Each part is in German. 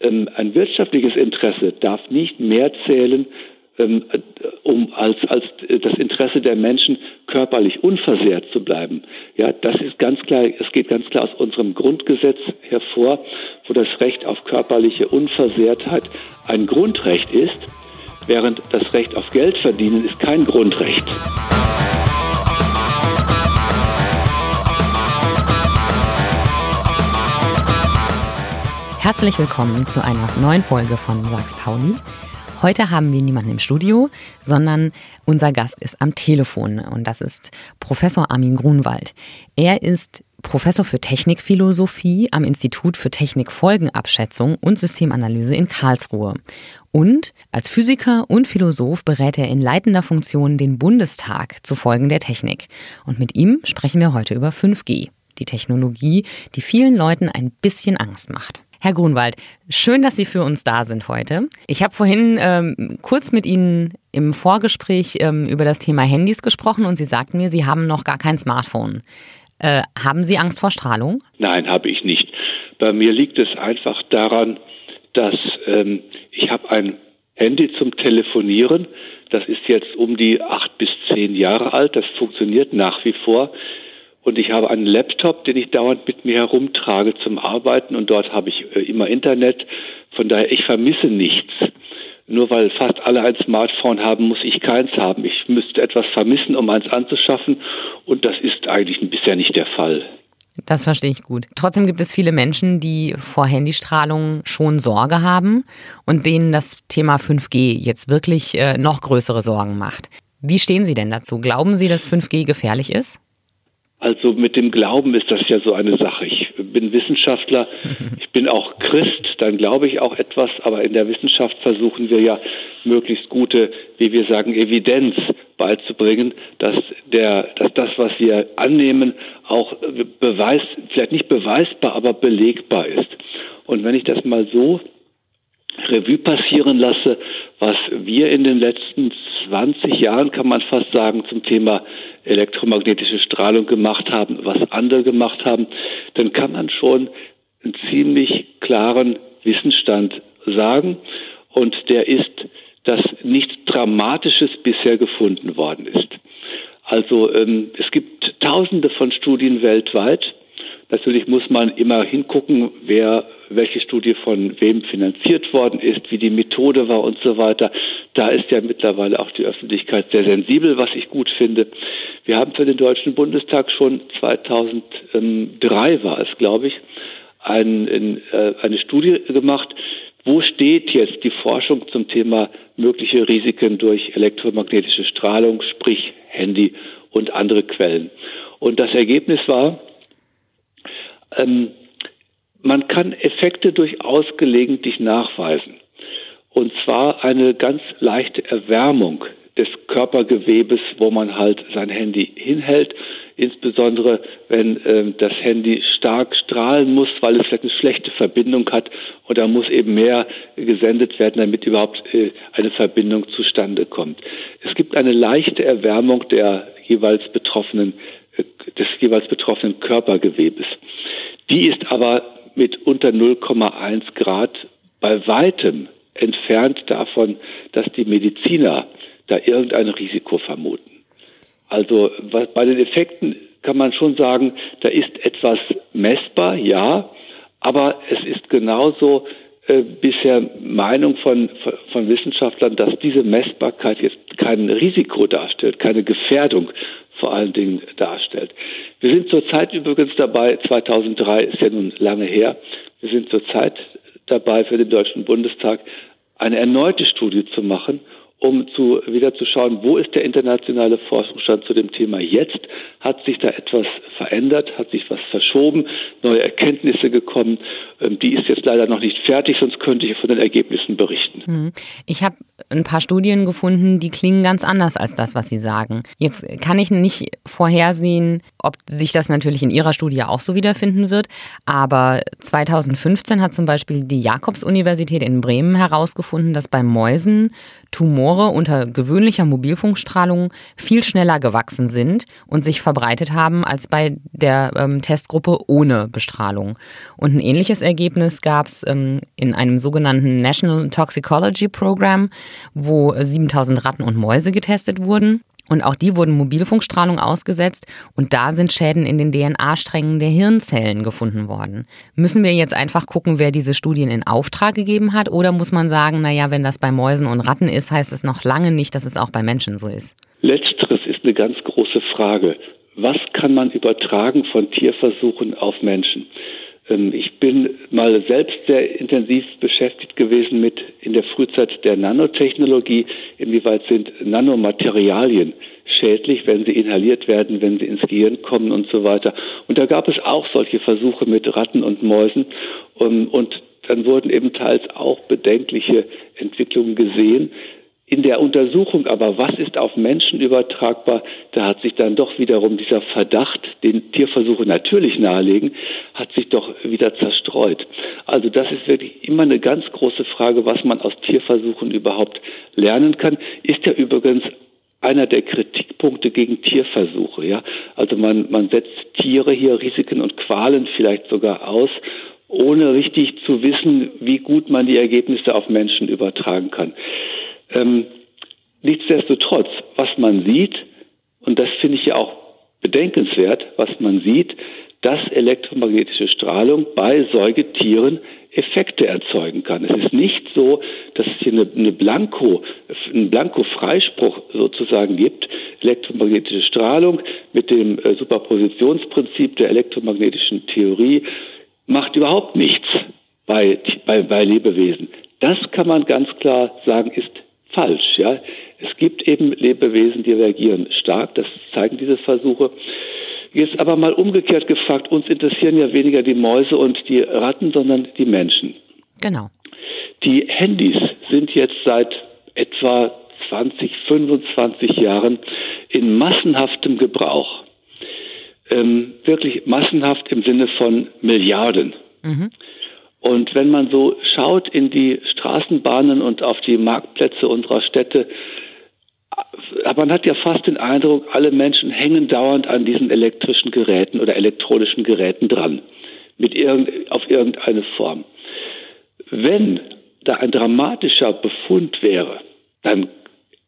ähm, ein wirtschaftliches Interesse darf nicht mehr zählen ähm, um als, als das Interesse der Menschen körperlich unversehrt zu bleiben. Ja, das ist ganz klar, es geht ganz klar aus unserem Grundgesetz hervor, wo das Recht auf körperliche Unversehrtheit ein Grundrecht ist, während das Recht auf Geld verdienen ist kein Grundrecht. Herzlich willkommen zu einer neuen Folge von Sachs Pauli. Heute haben wir niemanden im Studio, sondern unser Gast ist am Telefon und das ist Professor Armin Grunwald. Er ist Professor für Technikphilosophie am Institut für Technikfolgenabschätzung und Systemanalyse in Karlsruhe. Und als Physiker und Philosoph berät er in leitender Funktion den Bundestag zu Folgen der Technik. Und mit ihm sprechen wir heute über 5G, die Technologie, die vielen Leuten ein bisschen Angst macht. Herr Grunwald, schön, dass Sie für uns da sind heute. Ich habe vorhin ähm, kurz mit Ihnen im Vorgespräch ähm, über das Thema Handys gesprochen und Sie sagten mir, Sie haben noch gar kein Smartphone. Äh, haben Sie Angst vor Strahlung? Nein, habe ich nicht. Bei mir liegt es einfach daran, dass ähm, ich habe ein Handy zum Telefonieren. Das ist jetzt um die acht bis zehn Jahre alt. Das funktioniert nach wie vor. Und ich habe einen Laptop, den ich dauernd mit mir herumtrage zum Arbeiten und dort habe ich äh, immer Internet. Von daher, ich vermisse nichts. Nur weil fast alle ein Smartphone haben, muss ich keins haben. Ich müsste etwas vermissen, um eins anzuschaffen und das ist eigentlich bisher nicht der Fall. Das verstehe ich gut. Trotzdem gibt es viele Menschen, die vor Handystrahlung schon Sorge haben und denen das Thema 5G jetzt wirklich äh, noch größere Sorgen macht. Wie stehen Sie denn dazu? Glauben Sie, dass 5G gefährlich ist? Also mit dem Glauben ist das ja so eine Sache. Ich bin Wissenschaftler, ich bin auch Christ, dann glaube ich auch etwas, aber in der Wissenschaft versuchen wir ja möglichst gute, wie wir sagen, Evidenz beizubringen, dass der, dass das, was wir annehmen, auch beweis, vielleicht nicht beweisbar, aber belegbar ist. Und wenn ich das mal so Revue passieren lasse, was wir in den letzten 20 Jahren, kann man fast sagen, zum Thema elektromagnetische Strahlung gemacht haben, was andere gemacht haben, dann kann man schon einen ziemlich klaren Wissensstand sagen. Und der ist, dass nichts Dramatisches bisher gefunden worden ist. Also ähm, es gibt Tausende von Studien weltweit. Natürlich muss man immer hingucken, wer welche Studie von wem finanziert worden ist, wie die Methode war und so weiter. Da ist ja mittlerweile auch die Öffentlichkeit sehr sensibel, was ich gut finde. Wir haben für den Deutschen Bundestag schon 2003 war es, glaube ich, ein, äh, eine Studie gemacht, wo steht jetzt die Forschung zum Thema mögliche Risiken durch elektromagnetische Strahlung, sprich Handy und andere Quellen. Und das Ergebnis war, ähm, man kann Effekte durchaus gelegentlich nachweisen. Und zwar eine ganz leichte Erwärmung des Körpergewebes, wo man halt sein Handy hinhält, insbesondere wenn äh, das Handy stark strahlen muss, weil es vielleicht eine schlechte Verbindung hat und da muss eben mehr gesendet werden, damit überhaupt äh, eine Verbindung zustande kommt. Es gibt eine leichte Erwärmung der jeweils betroffenen, äh, des jeweils betroffenen Körpergewebes. Die ist aber mit unter 0,1 Grad bei weitem entfernt davon, dass die Mediziner da irgendein Risiko vermuten. Also bei den Effekten kann man schon sagen, da ist etwas messbar, ja, aber es ist genauso äh, bisher Meinung von, von Wissenschaftlern, dass diese Messbarkeit jetzt kein Risiko darstellt, keine Gefährdung vor allen Dingen darstellt. Wir sind zurzeit übrigens dabei, 2003 ist ja nun lange her, wir sind zurzeit dabei für den Deutschen Bundestag eine erneute Studie zu machen, um zu, wieder zu schauen, wo ist der internationale Forschungsstand zu dem Thema jetzt? Hat sich da etwas verändert? Hat sich was verschoben? Neue Erkenntnisse gekommen? Ähm, die ist jetzt leider noch nicht fertig, sonst könnte ich von den Ergebnissen berichten. Hm. Ich habe ein paar Studien gefunden, die klingen ganz anders als das, was Sie sagen. Jetzt kann ich nicht vorhersehen, ob sich das natürlich in Ihrer Studie auch so wiederfinden wird, aber 2015 hat zum Beispiel die Jakobs-Universität in Bremen herausgefunden, dass bei Mäusen Tumore unter gewöhnlicher Mobilfunkstrahlung viel schneller gewachsen sind und sich verbreitet haben als bei der ähm, Testgruppe ohne Bestrahlung. Und ein ähnliches Ergebnis gab es ähm, in einem sogenannten National Toxicology Program, wo 7000 Ratten und Mäuse getestet wurden. Und auch die wurden Mobilfunkstrahlung ausgesetzt und da sind Schäden in den DNA-Strängen der Hirnzellen gefunden worden. Müssen wir jetzt einfach gucken, wer diese Studien in Auftrag gegeben hat oder muss man sagen, naja, wenn das bei Mäusen und Ratten ist, heißt es noch lange nicht, dass es auch bei Menschen so ist? Letzteres ist eine ganz große Frage. Was kann man übertragen von Tierversuchen auf Menschen? Ähm, ich bin mal selbst sehr intensiv beschäftigt gewesen mit in der Frühzeit der Nanotechnologie. Inwieweit sind Nanomaterialien schädlich, wenn sie inhaliert werden, wenn sie ins Gehirn kommen und so weiter. Und da gab es auch solche Versuche mit Ratten und Mäusen. Und dann wurden eben teils auch bedenkliche Entwicklungen gesehen. In der Untersuchung aber, was ist auf Menschen übertragbar, da hat sich dann doch wiederum dieser Verdacht, den Tierversuche natürlich nahelegen, hat sich doch wieder zerstreut. Also das ist wirklich immer eine ganz große Frage, was man aus Tierversuchen überhaupt lernen kann. Ist ja übrigens einer der Kritikpunkte gegen Tierversuche. Ja? Also man, man setzt Tiere hier Risiken und Qualen vielleicht sogar aus, ohne richtig zu wissen, wie gut man die Ergebnisse auf Menschen übertragen kann. Ähm, nichtsdestotrotz, was man sieht, und das finde ich ja auch bedenkenswert, was man sieht, dass elektromagnetische Strahlung bei Säugetieren Effekte erzeugen kann. Es ist nicht so, dass es hier eine, eine Blanko, einen Blanko-Freispruch sozusagen gibt. Elektromagnetische Strahlung mit dem äh, Superpositionsprinzip der elektromagnetischen Theorie macht überhaupt nichts bei, bei, bei Lebewesen. Das kann man ganz klar sagen, ist falsch. Ja? Es gibt eben Lebewesen, die reagieren stark, das zeigen diese Versuche. Jetzt aber mal umgekehrt gefragt, uns interessieren ja weniger die Mäuse und die Ratten, sondern die Menschen. Genau. Die Handys sind jetzt seit etwa 20, 25 Jahren in massenhaftem Gebrauch. Ähm, wirklich massenhaft im Sinne von Milliarden. Mhm. Und wenn man so schaut in die Straßenbahnen und auf die Marktplätze unserer Städte, man hat ja fast den Eindruck, alle Menschen hängen dauernd an diesen elektrischen Geräten oder elektronischen Geräten dran, mit irgend, auf irgendeine Form. Wenn da ein dramatischer Befund wäre, dann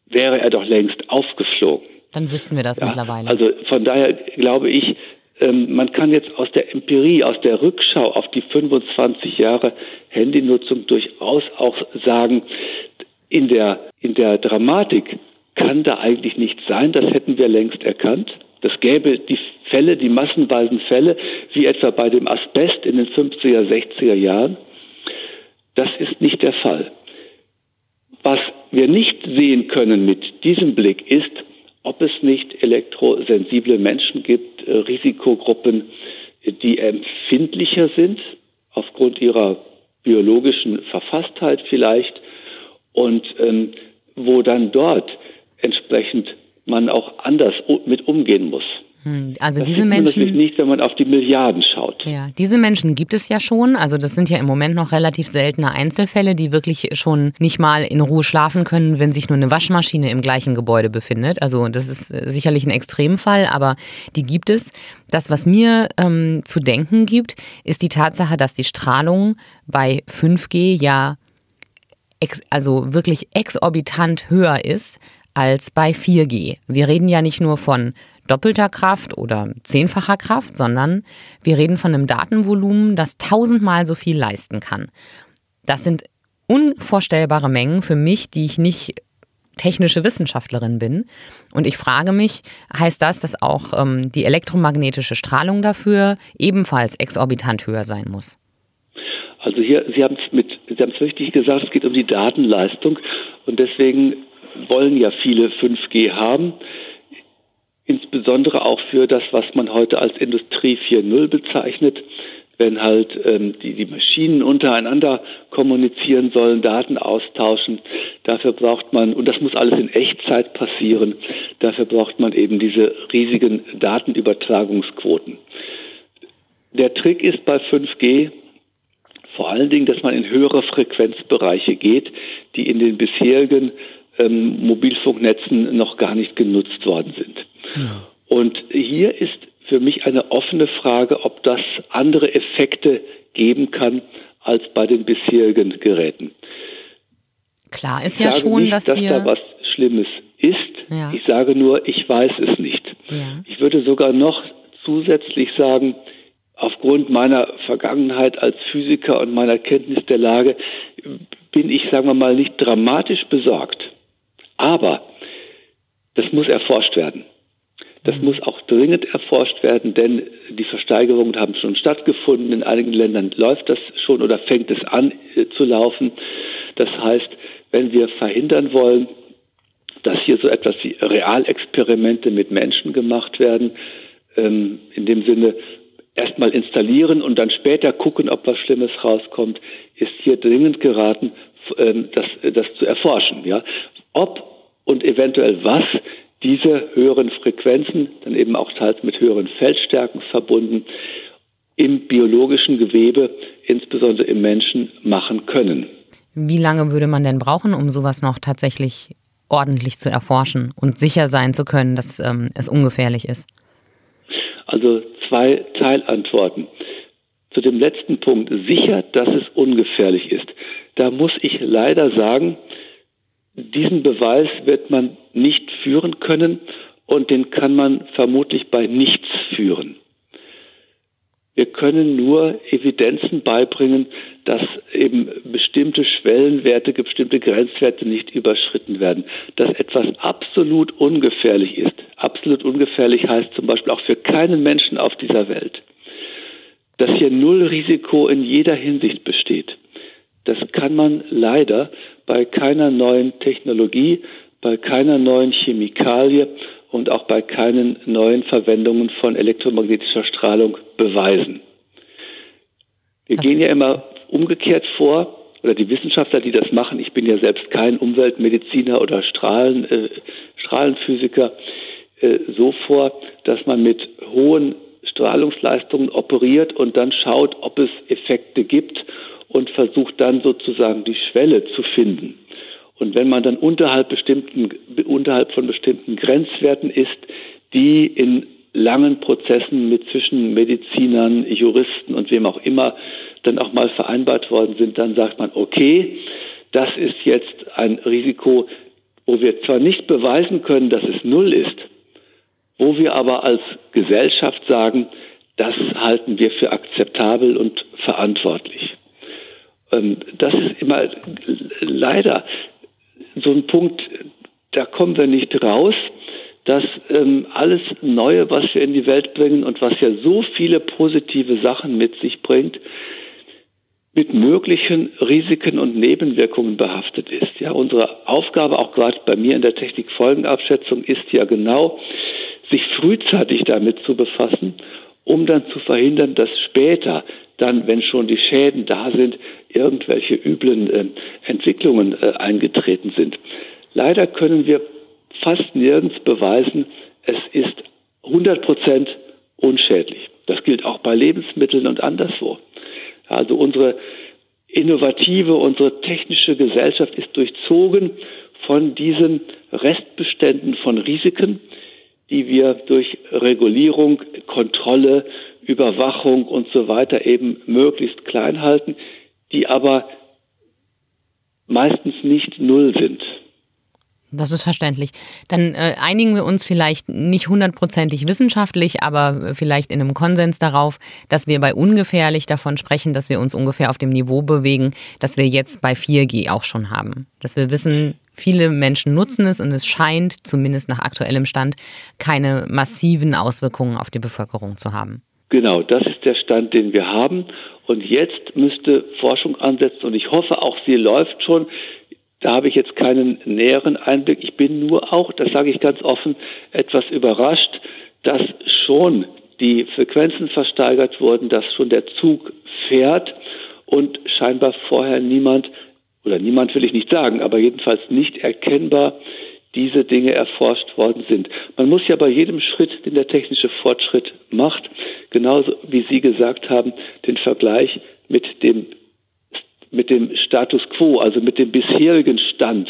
wäre er doch längst aufgeflogen. Dann wüssten wir das ja, mittlerweile. Also von daher glaube ich, man kann jetzt aus der Empirie, aus der Rückschau auf die 25 Jahre Handynutzung durchaus auch sagen, in der, in der Dramatik kann da eigentlich nichts sein, das hätten wir längst erkannt. Das gäbe die Fälle, die massenweisen Fälle, wie etwa bei dem Asbest in den 50er, 60er Jahren. Das ist nicht der Fall. Was wir nicht sehen können mit diesem Blick ist, ob es nicht elektrosensible Menschen gibt, äh, Risikogruppen, die empfindlicher sind aufgrund ihrer biologischen Verfasstheit vielleicht und ähm, wo dann dort entsprechend man auch anders mit umgehen muss. Hm, also das diese Menschen natürlich nicht, wenn man auf die Milliarden schaut. Ja, diese Menschen gibt es ja schon. Also das sind ja im Moment noch relativ seltene Einzelfälle, die wirklich schon nicht mal in Ruhe schlafen können, wenn sich nur eine Waschmaschine im gleichen Gebäude befindet. Also das ist äh, sicherlich ein Extremfall, aber die gibt es. Das, was mir ähm, zu denken gibt, ist die Tatsache, dass die Strahlung bei 5G ja also wirklich exorbitant höher ist als bei 4G. Wir reden ja nicht nur von doppelter Kraft oder zehnfacher Kraft, sondern wir reden von einem Datenvolumen, das tausendmal so viel leisten kann. Das sind unvorstellbare Mengen für mich, die ich nicht technische Wissenschaftlerin bin. Und ich frage mich, heißt das, dass auch ähm, die elektromagnetische Strahlung dafür ebenfalls exorbitant höher sein muss? Also hier, Sie haben es Sie haben es richtig gesagt, es geht um die Datenleistung und deswegen wollen ja viele 5G haben insbesondere auch für das, was man heute als Industrie 4.0 bezeichnet. wenn halt ähm, die, die Maschinen untereinander kommunizieren sollen, Daten austauschen. Dafür braucht man, und das muss alles in Echtzeit passieren, dafür braucht man eben diese riesigen Datenübertragungsquoten. Der Trick ist bei 5G vor allen Dingen, dass man in höhere Frequenzbereiche geht, die in den bisherigen ähm, Mobilfunknetzen noch gar nicht genutzt worden sind. Ja. Und hier ist für mich eine offene Frage, ob das andere Effekte geben kann als bei den bisherigen Geräten. Klar ist ja schon, nicht, dass, dass da was Schlimmes ist. Ja. Ich sage nur, ich weiß es nicht. Ja. Ich würde sogar noch zusätzlich sagen, aufgrund meiner Vergangenheit als Physiker und meiner Kenntnis der Lage bin ich, sagen wir mal, nicht dramatisch besorgt. Aber das muss erforscht werden. Das mhm. muss auch dringend erforscht werden, denn die Versteigerungen haben schon stattgefunden. In einigen Ländern läuft das schon oder fängt es an äh, zu laufen. Das heißt, wenn wir verhindern wollen, dass hier so etwas wie Realexperimente mit Menschen gemacht werden, ähm, in dem Sinne, erstmal installieren und dann später gucken, ob was Schlimmes rauskommt, ist hier dringend geraten, ähm, das, das zu erforschen. Ja? Ob und eventuell was diese höheren Frequenzen, dann eben auch teils mit höheren Feldstärken verbunden, im biologischen Gewebe, insbesondere im Menschen, machen können. Wie lange würde man denn brauchen, um sowas noch tatsächlich ordentlich zu erforschen und sicher sein zu können, dass ähm, es ungefährlich ist? Also zwei Teilantworten. Zu dem letzten Punkt, sicher, dass es ungefährlich ist. Da muss ich leider sagen, diesen Beweis wird man nicht führen können und den kann man vermutlich bei nichts führen. Wir können nur Evidenzen beibringen, dass eben bestimmte Schwellenwerte, bestimmte Grenzwerte nicht überschritten werden. Dass etwas absolut ungefährlich ist. Absolut ungefährlich heißt zum Beispiel auch für keinen Menschen auf dieser Welt. Dass hier null Risiko in jeder Hinsicht besteht. Das kann man leider bei keiner neuen Technologie, bei keiner neuen Chemikalie und auch bei keinen neuen Verwendungen von elektromagnetischer Strahlung beweisen. Wir gehen ja immer umgekehrt vor, oder die Wissenschaftler, die das machen, ich bin ja selbst kein Umweltmediziner oder Strahlen, äh, Strahlenphysiker, äh, so vor, dass man mit hohen Strahlungsleistungen operiert und dann schaut, ob es Effekte gibt und versucht dann sozusagen die Schwelle zu finden. Und wenn man dann unterhalb, bestimmten, unterhalb von bestimmten Grenzwerten ist, die in langen Prozessen mit zwischen Medizinern, Juristen und wem auch immer dann auch mal vereinbart worden sind, dann sagt man, okay, das ist jetzt ein Risiko, wo wir zwar nicht beweisen können, dass es null ist, wo wir aber als Gesellschaft sagen, das halten wir für akzeptabel und verantwortlich. Ähm, das ist immer leider so ein Punkt, da kommen wir nicht raus, dass ähm, alles Neue, was wir in die Welt bringen und was ja so viele positive Sachen mit sich bringt, mit möglichen Risiken und Nebenwirkungen behaftet ist. Ja, unsere Aufgabe, auch gerade bei mir in der Technikfolgenabschätzung, ist ja genau, sich frühzeitig damit zu befassen, um dann zu verhindern, dass später dann, wenn schon die Schäden da sind, irgendwelche üblen äh, Entwicklungen äh, eingetreten sind. Leider können wir fast nirgends beweisen, es ist 100 Prozent unschädlich. Das gilt auch bei Lebensmitteln und anderswo. Also unsere innovative, unsere technische Gesellschaft ist durchzogen von diesen Restbeständen von Risiken, die wir durch Regulierung, Kontrolle, Überwachung und so weiter eben möglichst klein halten, die aber meistens nicht null sind. Das ist verständlich. Dann äh, einigen wir uns vielleicht nicht hundertprozentig wissenschaftlich, aber vielleicht in einem Konsens darauf, dass wir bei ungefährlich davon sprechen, dass wir uns ungefähr auf dem Niveau bewegen, das wir jetzt bei 4G auch schon haben. Dass wir wissen, viele Menschen nutzen es und es scheint, zumindest nach aktuellem Stand, keine massiven Auswirkungen auf die Bevölkerung zu haben. Genau, das ist der Stand, den wir haben. Und jetzt müsste Forschung ansetzen und ich hoffe auch, sie läuft schon. Da habe ich jetzt keinen näheren Einblick. Ich bin nur auch, das sage ich ganz offen, etwas überrascht, dass schon die Frequenzen versteigert wurden, dass schon der Zug fährt und scheinbar vorher niemand, oder niemand will ich nicht sagen, aber jedenfalls nicht erkennbar diese Dinge erforscht worden sind. Man muss ja bei jedem Schritt, den der technische Fortschritt macht, genauso wie Sie gesagt haben, den Vergleich mit dem, mit dem Status quo, also mit dem bisherigen Stand,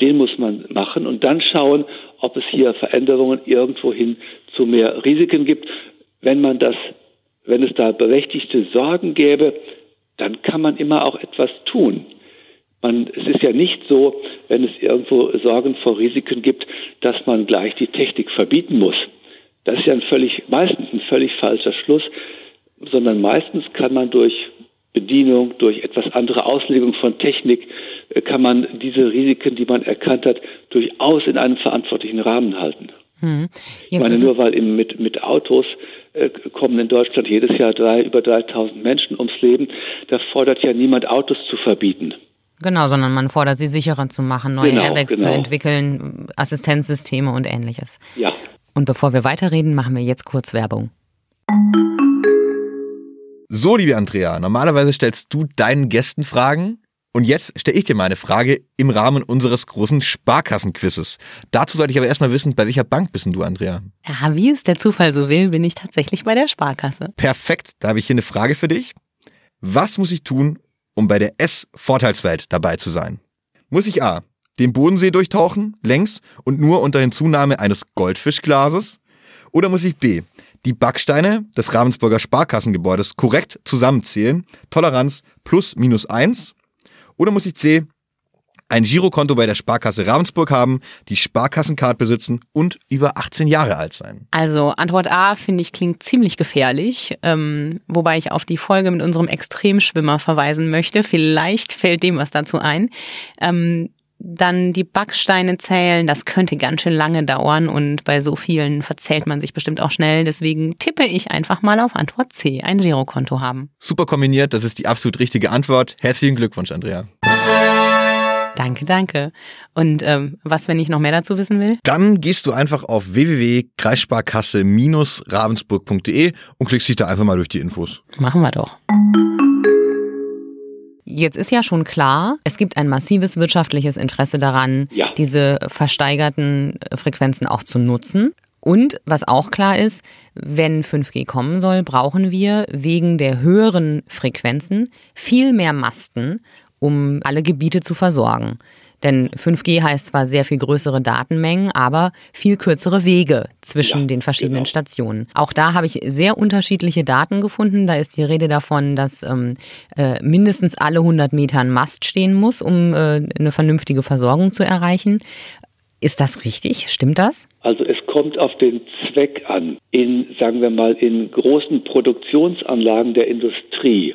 den muss man machen und dann schauen, ob es hier Veränderungen irgendwohin zu mehr Risiken gibt. Wenn man das, wenn es da berechtigte Sorgen gäbe, dann kann man immer auch etwas tun. Man, es ist ja nicht so, wenn es irgendwo Sorgen vor Risiken gibt, dass man gleich die Technik verbieten muss. Das ist ja ein völlig, meistens ein völlig falscher Schluss, sondern meistens kann man durch Bedienung, durch etwas andere Auslegung von Technik, äh, kann man diese Risiken, die man erkannt hat, durchaus in einem verantwortlichen Rahmen halten. Hm. Ich meine, nur weil im, mit, mit Autos äh, kommen in Deutschland jedes Jahr drei, über 3000 Menschen ums Leben, da fordert ja niemand Autos zu verbieten. Genau, sondern man fordert sie sicherer zu machen, neue genau, Airbags genau. zu entwickeln, Assistenzsysteme und ähnliches. Ja. Und bevor wir weiterreden, machen wir jetzt kurz Werbung. So, liebe Andrea, normalerweise stellst du deinen Gästen Fragen. Und jetzt stelle ich dir meine Frage im Rahmen unseres großen Sparkassenquizzes. Dazu sollte ich aber erstmal wissen, bei welcher Bank bist du, Andrea? Ja, wie es der Zufall so will, bin ich tatsächlich bei der Sparkasse. Perfekt, da habe ich hier eine Frage für dich. Was muss ich tun, um bei der S-Vorteilswelt dabei zu sein? Muss ich A. den Bodensee durchtauchen, längs und nur unter Hinzunahme eines Goldfischglases? Oder muss ich B. die Backsteine des Ravensburger Sparkassengebäudes korrekt zusammenzählen, Toleranz plus minus eins? Oder muss ich C ein Girokonto bei der Sparkasse Ravensburg haben, die Sparkassencard besitzen und über 18 Jahre alt sein? Also Antwort A finde ich klingt ziemlich gefährlich, ähm, wobei ich auf die Folge mit unserem Extremschwimmer verweisen möchte. Vielleicht fällt dem was dazu ein. Ähm, dann die Backsteine zählen, das könnte ganz schön lange dauern und bei so vielen verzählt man sich bestimmt auch schnell. Deswegen tippe ich einfach mal auf Antwort C, ein Girokonto haben. Super kombiniert, das ist die absolut richtige Antwort. Herzlichen Glückwunsch, Andrea. Danke, danke. Und ähm, was, wenn ich noch mehr dazu wissen will? Dann gehst du einfach auf www.kreissparkasse-ravensburg.de und klickst dich da einfach mal durch die Infos. Machen wir doch. Jetzt ist ja schon klar, es gibt ein massives wirtschaftliches Interesse daran, ja. diese versteigerten Frequenzen auch zu nutzen. Und was auch klar ist, wenn 5G kommen soll, brauchen wir wegen der höheren Frequenzen viel mehr Masten um alle Gebiete zu versorgen. Denn 5G heißt zwar sehr viel größere Datenmengen, aber viel kürzere Wege zwischen ja, den verschiedenen genau. Stationen. Auch da habe ich sehr unterschiedliche Daten gefunden. Da ist die Rede davon, dass ähm, äh, mindestens alle 100 Meter ein Mast stehen muss, um äh, eine vernünftige Versorgung zu erreichen. Ist das richtig? Stimmt das? Also es kommt auf den Zweck an. In, sagen wir mal, in großen Produktionsanlagen der Industrie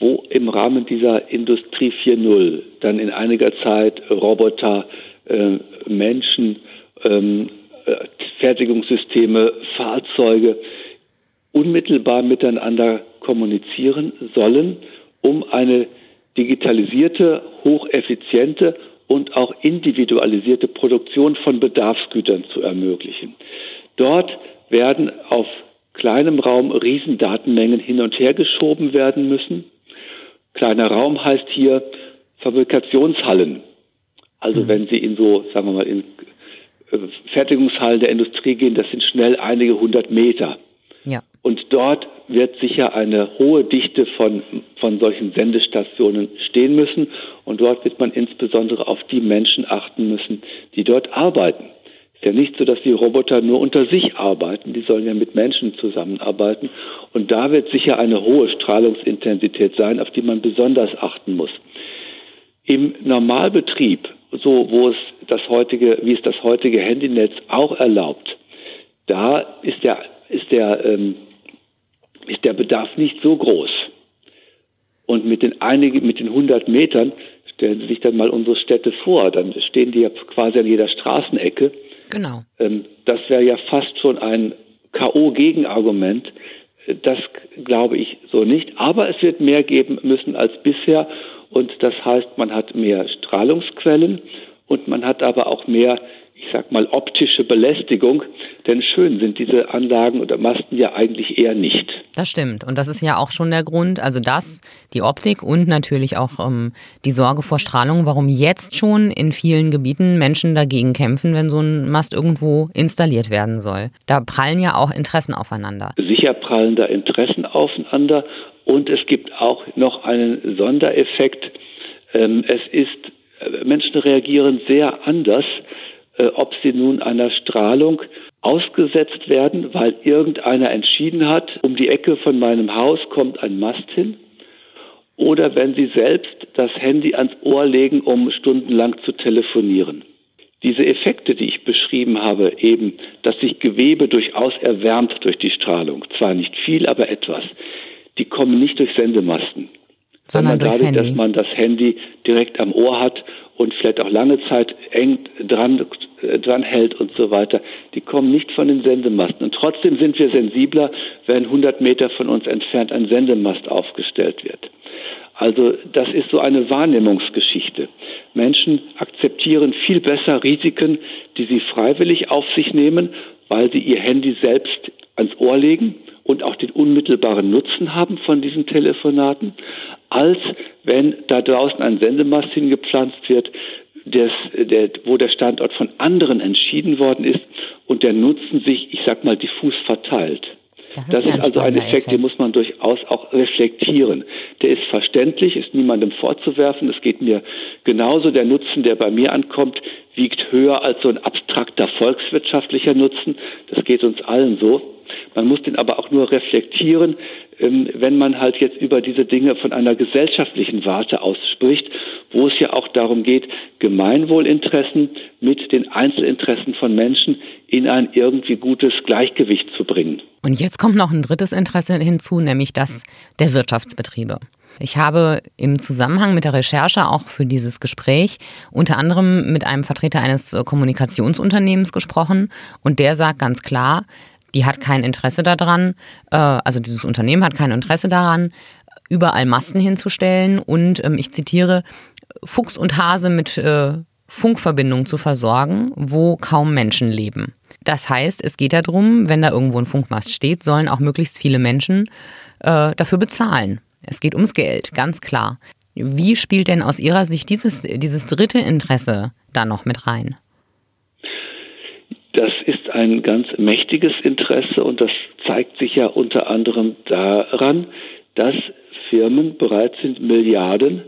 wo im Rahmen dieser Industrie 4.0 dann in einiger Zeit Roboter, äh, Menschen, ähm, äh, Fertigungssysteme, Fahrzeuge unmittelbar miteinander kommunizieren sollen, um eine digitalisierte, hocheffiziente und auch individualisierte Produktion von Bedarfsgütern zu ermöglichen. Dort werden auf kleinem Raum Riesendatenmengen hin und her geschoben werden müssen. Kleiner Raum heißt hier Fabrikationshallen. Also mhm. wenn Sie in so, sagen wir mal, in äh, Fertigungshallen der Industrie gehen, das sind schnell einige hundert Meter. Ja. Und dort wird sicher eine hohe Dichte von, von solchen Sendestationen stehen müssen. Und dort wird man insbesondere auf die Menschen achten müssen, die dort arbeiten ist ja nicht so, dass die Roboter nur unter sich arbeiten, die sollen ja mit Menschen zusammenarbeiten. Und da wird sicher eine hohe Strahlungsintensität sein, auf die man besonders achten muss. Im Normalbetrieb, so wo es das heutige, wie es das heutige Handynetz auch erlaubt, da ist der, ist der, ähm, ist der Bedarf nicht so groß. Und mit den einigen, mit den 100 Metern stellen Sie sich dann mal unsere Städte vor, dann stehen die ja quasi an jeder Straßenecke Genau. Ähm, das wäre ja fast schon ein K.O.-Gegenargument. Das glaube ich so nicht. Aber es wird mehr geben müssen als bisher. Und das heißt, man hat mehr Strahlungsquellen und man hat aber auch mehr, ich sag mal, optische Belästigung. Denn schön sind diese Anlagen oder Masten ja eigentlich eher nicht. Das stimmt. Und das ist ja auch schon der Grund, also das, die Optik und natürlich auch ähm, die Sorge vor Strahlung, warum jetzt schon in vielen Gebieten Menschen dagegen kämpfen, wenn so ein Mast irgendwo installiert werden soll. Da prallen ja auch Interessen aufeinander. Sicher prallen da Interessen aufeinander. Und es gibt auch noch einen Sondereffekt. Ähm, es ist, äh, Menschen reagieren sehr anders, ob sie nun einer Strahlung ausgesetzt werden, weil irgendeiner entschieden hat, um die Ecke von meinem Haus kommt ein Mast hin, oder wenn sie selbst das Handy ans Ohr legen, um stundenlang zu telefonieren. Diese Effekte, die ich beschrieben habe, eben, dass sich Gewebe durchaus erwärmt durch die Strahlung, zwar nicht viel, aber etwas, die kommen nicht durch Sendemasten, sondern, sondern dadurch, Handy. dass man das Handy direkt am Ohr hat und vielleicht auch lange Zeit eng dran, äh, dran hält und so weiter, die kommen nicht von den Sendemasten. Und trotzdem sind wir sensibler, wenn 100 Meter von uns entfernt ein Sendemast aufgestellt wird. Also das ist so eine Wahrnehmungsgeschichte. Menschen akzeptieren viel besser Risiken, die sie freiwillig auf sich nehmen, weil sie ihr Handy selbst ans Ohr legen und auch den unmittelbaren Nutzen haben von diesen Telefonaten, als wenn da draußen ein Sendemast hingepflanzt wird, des, der, wo der Standort von anderen entschieden worden ist und der Nutzen sich, ich sag mal, diffus verteilt. Das ist, das ist also ein Effekt, Effekt, den muss man durchaus auch reflektieren. Der ist verständlich, ist niemandem vorzuwerfen. Es geht mir genauso. Der Nutzen, der bei mir ankommt, wiegt höher als so ein abstrakter volkswirtschaftlicher Nutzen. Das geht uns allen so. Man muss den aber auch nur reflektieren, ähm, wenn man halt jetzt über diese Dinge von einer gesellschaftlichen Warte ausspricht, wo es ja auch darum geht, Gemeinwohlinteressen mit den Einzelinteressen von Menschen in ein irgendwie gutes Gleichgewicht zu bringen. Und jetzt kommt noch ein drittes Interesse hinzu, nämlich das der Wirtschaftsbetriebe. Ich habe im Zusammenhang mit der Recherche auch für dieses Gespräch unter anderem mit einem Vertreter eines Kommunikationsunternehmens gesprochen und der sagt ganz klar, die hat kein Interesse daran, äh, also dieses Unternehmen hat kein Interesse daran, überall Masten hinzustellen und ähm, ich zitiere, Fuchs und Hase mit äh, Funkverbindungen zu versorgen, wo kaum Menschen leben. Das heißt, es geht darum, wenn da irgendwo ein Funkmast steht, sollen auch möglichst viele Menschen äh, dafür bezahlen. Es geht ums Geld, ganz klar. Wie spielt denn aus Ihrer Sicht dieses, dieses dritte Interesse da noch mit rein? Das ist ein ganz mächtiges Interesse und das zeigt sich ja unter anderem daran, dass Firmen bereit sind, Milliarden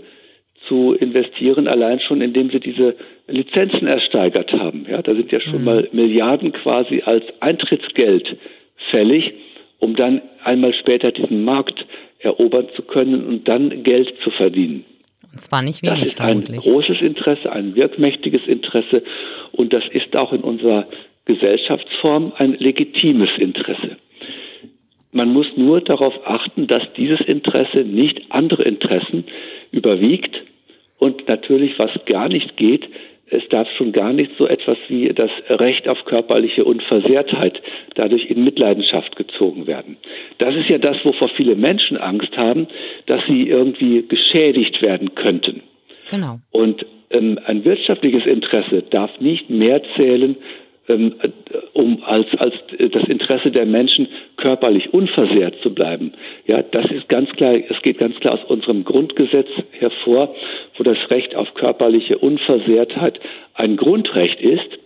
zu investieren, allein schon indem sie diese Lizenzen ersteigert haben. Ja, da sind ja schon mhm. mal Milliarden quasi als Eintrittsgeld fällig, um dann einmal später diesen Markt erobern zu können und dann Geld zu verdienen. Und zwar nicht wenig, Das ist vermutlich. ein großes Interesse, ein wirkmächtiges Interesse und das ist auch in unserer Gesellschaftsform ein legitimes Interesse. Man muss nur darauf achten, dass dieses Interesse nicht andere Interessen überwiegt und natürlich, was gar nicht geht, es darf schon gar nicht so etwas wie das Recht auf körperliche Unversehrtheit dadurch in Mitleidenschaft gezogen werden. Das ist ja das, wovor viele Menschen Angst haben, dass sie irgendwie geschädigt werden könnten. Genau. Und ähm, ein wirtschaftliches Interesse darf nicht mehr zählen um als, als das Interesse der Menschen körperlich unversehrt zu bleiben. Ja, das ist ganz klar, es geht ganz klar aus unserem Grundgesetz hervor, wo das Recht auf körperliche Unversehrtheit ein Grundrecht ist,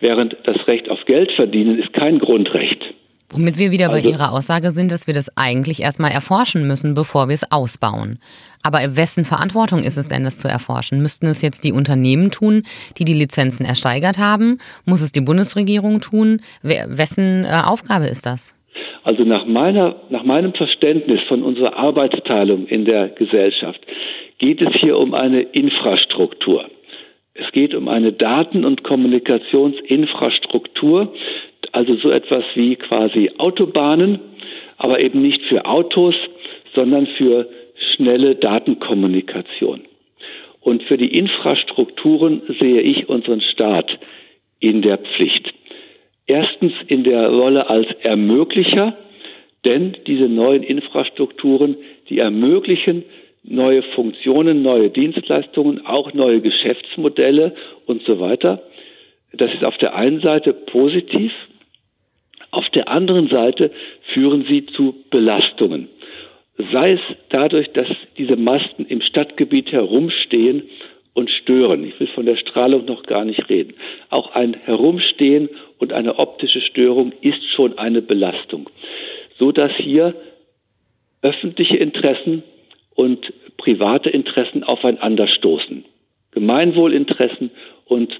während das Recht auf Geld verdienen ist kein Grundrecht. Womit wir wieder bei also, Ihrer Aussage sind, dass wir das eigentlich erstmal erforschen müssen, bevor wir es ausbauen. Aber wessen Verantwortung ist es denn, das zu erforschen? Müssten es jetzt die Unternehmen tun, die die Lizenzen ersteigert haben? Muss es die Bundesregierung tun? Wessen äh, Aufgabe ist das? Also nach, meiner, nach meinem Verständnis von unserer Arbeitsteilung in der Gesellschaft geht es hier um eine Infrastruktur. Es geht um eine Daten- und Kommunikationsinfrastruktur, also so etwas wie quasi Autobahnen, aber eben nicht für Autos, sondern für schnelle Datenkommunikation. Und für die Infrastrukturen sehe ich unseren Staat in der Pflicht. Erstens in der Rolle als Ermöglicher, denn diese neuen Infrastrukturen, die ermöglichen neue Funktionen, neue Dienstleistungen, auch neue Geschäftsmodelle und so weiter. das ist auf der einen Seite positiv, auf der anderen Seite führen sie zu Belastungen. Sei es dadurch, dass diese Masten im Stadtgebiet herumstehen und stören. Ich will von der Strahlung noch gar nicht reden. Auch ein Herumstehen und eine optische Störung ist schon eine Belastung, so dass hier öffentliche Interessen und private Interessen aufeinanderstoßen. Gemeinwohlinteressen und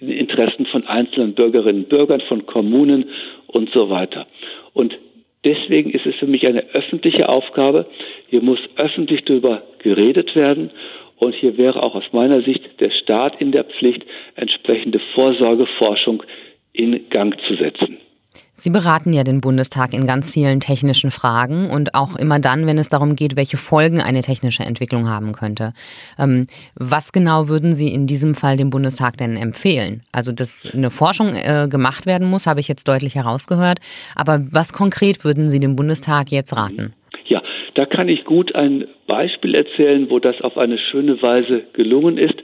Interessen von einzelnen Bürgerinnen und Bürgern, von Kommunen und so weiter. Und deswegen ist es für mich eine öffentliche Aufgabe. Hier muss öffentlich darüber geredet werden. Und hier wäre auch aus meiner Sicht der Staat in der Pflicht, entsprechende Vorsorgeforschung in Gang zu setzen. Sie beraten ja den Bundestag in ganz vielen technischen Fragen und auch immer dann, wenn es darum geht, welche Folgen eine technische Entwicklung haben könnte. Ähm, was genau würden Sie in diesem Fall dem Bundestag denn empfehlen? Also, dass eine Forschung äh, gemacht werden muss, habe ich jetzt deutlich herausgehört. Aber was konkret würden Sie dem Bundestag jetzt raten? Ja, da kann ich gut ein Beispiel erzählen, wo das auf eine schöne Weise gelungen ist.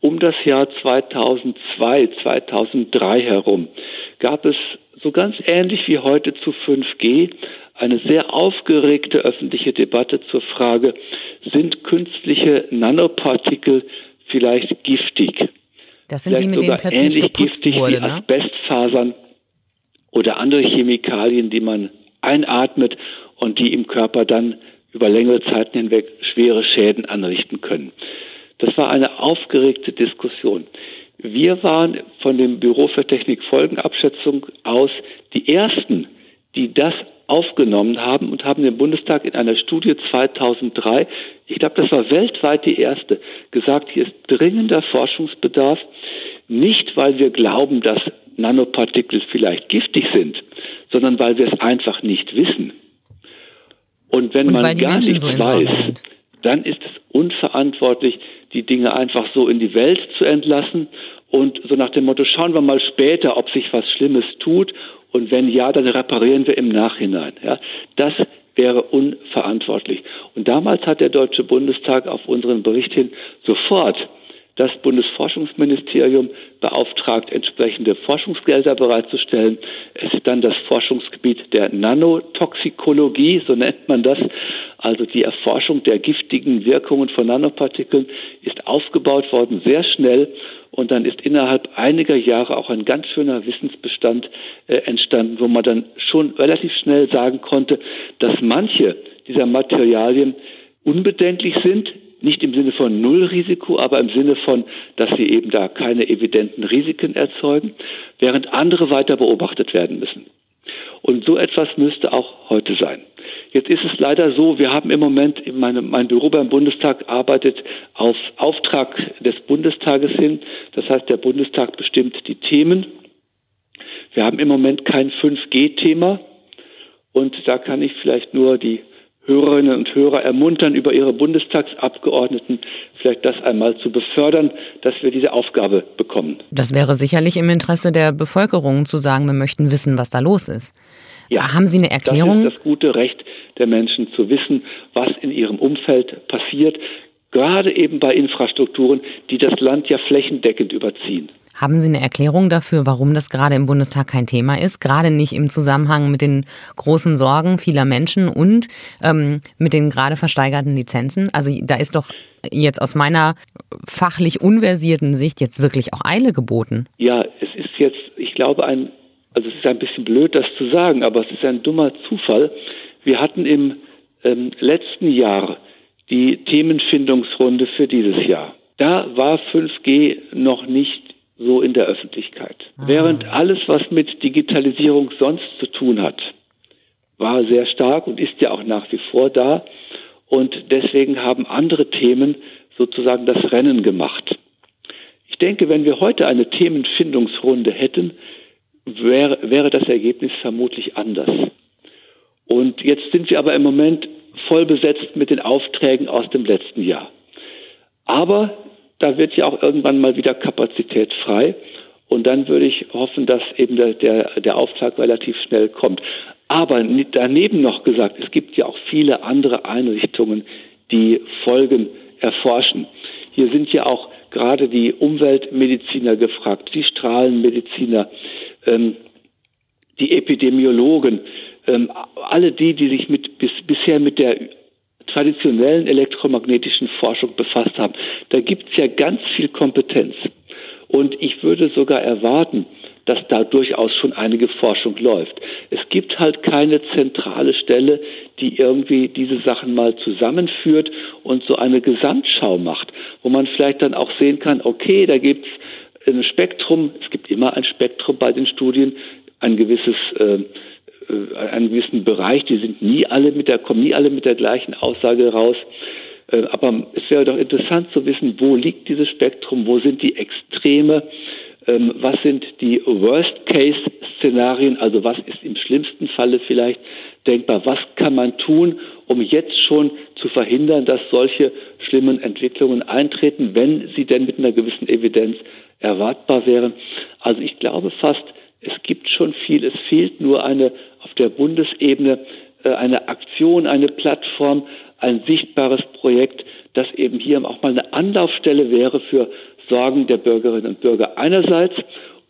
Um das Jahr 2002, 2003 herum gab es so ganz ähnlich wie heute zu 5G eine sehr aufgeregte öffentliche Debatte zur Frage, sind künstliche Nanopartikel vielleicht giftig? Das sind vielleicht die, mit denen plötzlich geputzt giftig wurde, wie ne? Asbestfasern oder andere Chemikalien, die man einatmet und die im Körper dann über längere Zeiten hinweg schwere Schäden anrichten können. Das war eine aufgeregte Diskussion. Wir waren von dem Büro für Technikfolgenabschätzung aus die ersten, die das aufgenommen haben und haben dem Bundestag in einer Studie 2003, ich glaube, das war weltweit die erste, gesagt, hier ist dringender Forschungsbedarf, nicht weil wir glauben, dass Nanopartikel vielleicht giftig sind, sondern weil wir es einfach nicht wissen. Und wenn und man gar nichts so weiß, dann ist es unverantwortlich, die Dinge einfach so in die Welt zu entlassen und so nach dem Motto, schauen wir mal später, ob sich was Schlimmes tut und wenn ja, dann reparieren wir im Nachhinein. Ja, das wäre unverantwortlich. Und damals hat der Deutsche Bundestag auf unseren Bericht hin sofort das Bundesforschungsministerium beauftragt, entsprechende Forschungsgelder bereitzustellen. Es ist dann das Forschungsgebiet der Nanotoxikologie, so nennt man das. Also die Erforschung der giftigen Wirkungen von Nanopartikeln ist aufgebaut worden, sehr schnell. Und dann ist innerhalb einiger Jahre auch ein ganz schöner Wissensbestand äh, entstanden, wo man dann schon relativ schnell sagen konnte, dass manche dieser Materialien unbedenklich sind, nicht im Sinne von Nullrisiko, aber im Sinne von, dass sie eben da keine evidenten Risiken erzeugen, während andere weiter beobachtet werden müssen. Und so etwas müsste auch heute sein. Jetzt ist es leider so, wir haben im Moment, meine, mein Büro beim Bundestag arbeitet auf Auftrag des Bundestages hin. Das heißt, der Bundestag bestimmt die Themen. Wir haben im Moment kein 5G-Thema. Und da kann ich vielleicht nur die Hörerinnen und Hörer ermuntern, über ihre Bundestagsabgeordneten vielleicht das einmal zu befördern, dass wir diese Aufgabe bekommen. Das wäre sicherlich im Interesse der Bevölkerung zu sagen, wir möchten wissen, was da los ist. Ja, Haben Sie eine Erklärung? Das ist das gute Recht der Menschen zu wissen, was in ihrem Umfeld passiert, gerade eben bei Infrastrukturen, die das Land ja flächendeckend überziehen. Haben Sie eine Erklärung dafür, warum das gerade im Bundestag kein Thema ist? Gerade nicht im Zusammenhang mit den großen Sorgen vieler Menschen und ähm, mit den gerade versteigerten Lizenzen? Also da ist doch jetzt aus meiner fachlich unversierten Sicht jetzt wirklich auch Eile geboten. Ja, es ist jetzt, ich glaube, ein, also es ist ein bisschen blöd, das zu sagen, aber es ist ein dummer Zufall. Wir hatten im ähm, letzten Jahr die Themenfindungsrunde für dieses Jahr. Da war 5G noch nicht so in der Öffentlichkeit. Ah. Während alles, was mit Digitalisierung sonst zu tun hat, war sehr stark und ist ja auch nach wie vor da. Und deswegen haben andere Themen sozusagen das Rennen gemacht. Ich denke, wenn wir heute eine Themenfindungsrunde hätten, wäre, wäre das Ergebnis vermutlich anders. Und jetzt sind wir aber im Moment voll besetzt mit den Aufträgen aus dem letzten Jahr. Aber da wird ja auch irgendwann mal wieder Kapazität frei. Und dann würde ich hoffen, dass eben der, der, der Auftrag relativ schnell kommt. Aber daneben noch gesagt, es gibt ja auch viele andere Einrichtungen, die Folgen erforschen. Hier sind ja auch gerade die Umweltmediziner gefragt, die Strahlenmediziner, ähm, die Epidemiologen, ähm, alle die, die sich mit, bis, bisher mit der traditionellen elektromagnetischen Forschung befasst haben. Da gibt es ja ganz viel Kompetenz. Und ich würde sogar erwarten, dass da durchaus schon einige Forschung läuft. Es gibt halt keine zentrale Stelle, die irgendwie diese Sachen mal zusammenführt und so eine Gesamtschau macht, wo man vielleicht dann auch sehen kann, okay, da gibt es ein Spektrum, es gibt immer ein Spektrum bei den Studien, ein gewisses äh, äh, einen gewissen Bereich, die sind nie alle mit der, kommen nie alle mit der gleichen Aussage raus. Äh, aber es wäre doch interessant zu wissen, wo liegt dieses Spektrum, wo sind die Extreme, ähm, was sind die Worst-Case-Szenarien, also was ist im schlimmsten Falle vielleicht denkbar, was kann man tun, um jetzt schon zu verhindern, dass solche schlimmen Entwicklungen eintreten, wenn sie denn mit einer gewissen Evidenz erwartbar wären. Also ich glaube fast, es gibt schon viel, es fehlt nur eine auf der Bundesebene äh, eine Aktion, eine Plattform, ein sichtbares Projekt, das eben hier auch mal eine Anlaufstelle wäre für Sorgen der Bürgerinnen und Bürger einerseits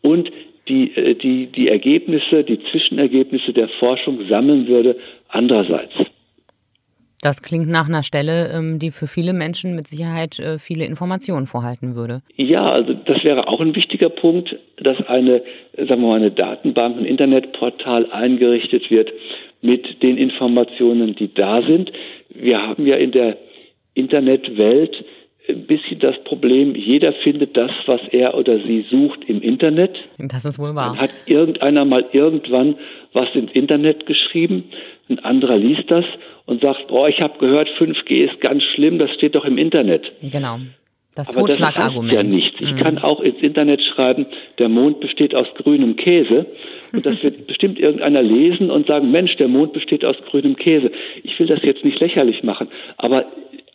und die, äh, die, die Ergebnisse, die Zwischenergebnisse der Forschung sammeln würde andererseits. Das klingt nach einer Stelle, ähm, die für viele Menschen mit Sicherheit äh, viele Informationen vorhalten würde. Ja, also das wäre auch ein wichtiger Punkt, dass eine, sagen wir mal, eine Datenbank, ein Internetportal eingerichtet wird mit den Informationen, die da sind. Wir haben ja in der Internetwelt ein bisschen das Problem, jeder findet das, was er oder sie sucht im Internet. Das ist wohl wahr. Dann hat irgendeiner mal irgendwann was ins Internet geschrieben, ein anderer liest das und sagt, boah, ich habe gehört, 5G ist ganz schlimm, das steht doch im Internet. Genau. Das Aber Totschlagargument. Das heißt ja nichts. Ich mhm. kann auch ins Internet schreiben, der Mond besteht aus grünem Käse. Und das wird bestimmt irgendeiner lesen und sagen, Mensch, der Mond besteht aus grünem Käse. Ich will das jetzt nicht lächerlich machen. Aber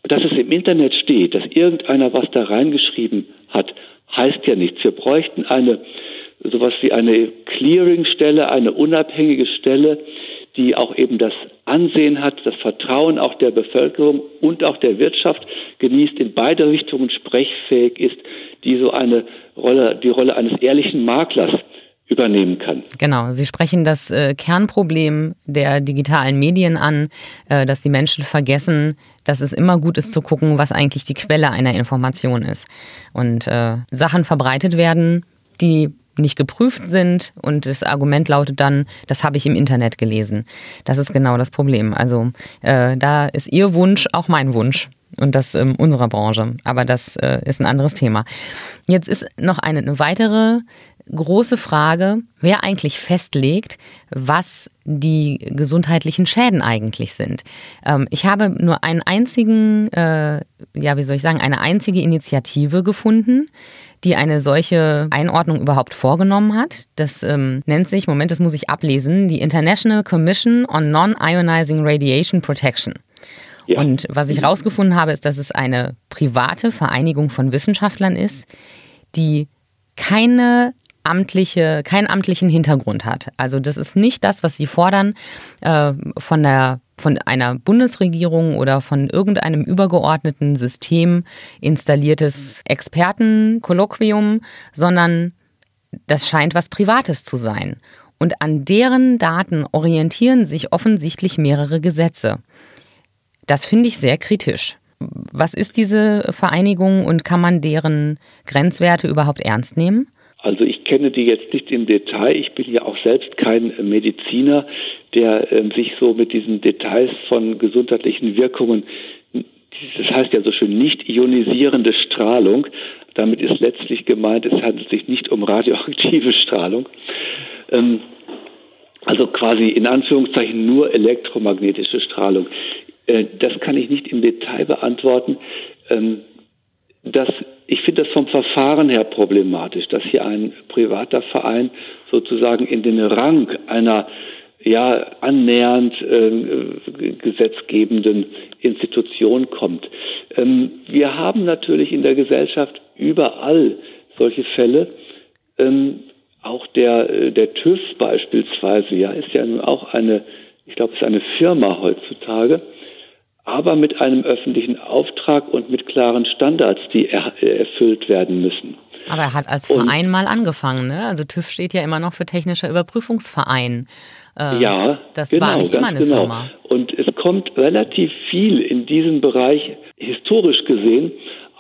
dass es im Internet steht, dass irgendeiner was da reingeschrieben hat, heißt ja nichts. Wir bräuchten eine, sowas wie eine Clearingstelle, eine unabhängige Stelle, die auch eben das Ansehen hat, das Vertrauen auch der Bevölkerung und auch der Wirtschaft genießt, in beide Richtungen sprechfähig ist, die so eine Rolle, die Rolle eines ehrlichen Maklers übernehmen kann. Genau, Sie sprechen das äh, Kernproblem der digitalen Medien an, äh, dass die Menschen vergessen, dass es immer gut ist zu gucken, was eigentlich die Quelle einer Information ist. Und äh, Sachen verbreitet werden, die nicht geprüft sind und das Argument lautet dann, das habe ich im Internet gelesen. Das ist genau das Problem. Also äh, da ist Ihr Wunsch auch mein Wunsch und das in unserer Branche. Aber das äh, ist ein anderes Thema. Jetzt ist noch eine, eine weitere große Frage, wer eigentlich festlegt, was die gesundheitlichen Schäden eigentlich sind. Ähm, ich habe nur einen einzigen, äh, ja, wie soll ich sagen, eine einzige Initiative gefunden, die eine solche Einordnung überhaupt vorgenommen hat. Das ähm, nennt sich, Moment, das muss ich ablesen, die International Commission on Non-Ionizing Radiation Protection. Ja. Und was ich herausgefunden habe, ist, dass es eine private Vereinigung von Wissenschaftlern ist, die keine amtliche, keinen amtlichen Hintergrund hat. Also das ist nicht das, was sie fordern äh, von der von einer Bundesregierung oder von irgendeinem übergeordneten System installiertes Expertenkolloquium, sondern das scheint was Privates zu sein. Und an deren Daten orientieren sich offensichtlich mehrere Gesetze. Das finde ich sehr kritisch. Was ist diese Vereinigung und kann man deren Grenzwerte überhaupt ernst nehmen? Ich kenne die jetzt nicht im Detail. Ich bin ja auch selbst kein Mediziner, der äh, sich so mit diesen Details von gesundheitlichen Wirkungen, das heißt ja so schön, nicht ionisierende Strahlung. Damit ist letztlich gemeint, es handelt sich nicht um radioaktive Strahlung. Ähm, also quasi in Anführungszeichen nur elektromagnetische Strahlung. Äh, das kann ich nicht im Detail beantworten. Ähm, das ich finde das vom Verfahren her problematisch, dass hier ein privater Verein sozusagen in den Rang einer ja annähernd äh, gesetzgebenden Institution kommt. Ähm, wir haben natürlich in der Gesellschaft überall solche Fälle. Ähm, auch der, äh, der TÜV beispielsweise, ja, ist ja nun auch eine, ich glaube, ist eine Firma heutzutage. Aber mit einem öffentlichen Auftrag und mit klaren Standards, die er, erfüllt werden müssen. Aber er hat als Verein und, mal angefangen, ne? Also TÜV steht ja immer noch für Technischer Überprüfungsverein. Ähm, ja, das genau, war nicht immer eine genau. Firma. Und es kommt relativ viel in diesem Bereich historisch gesehen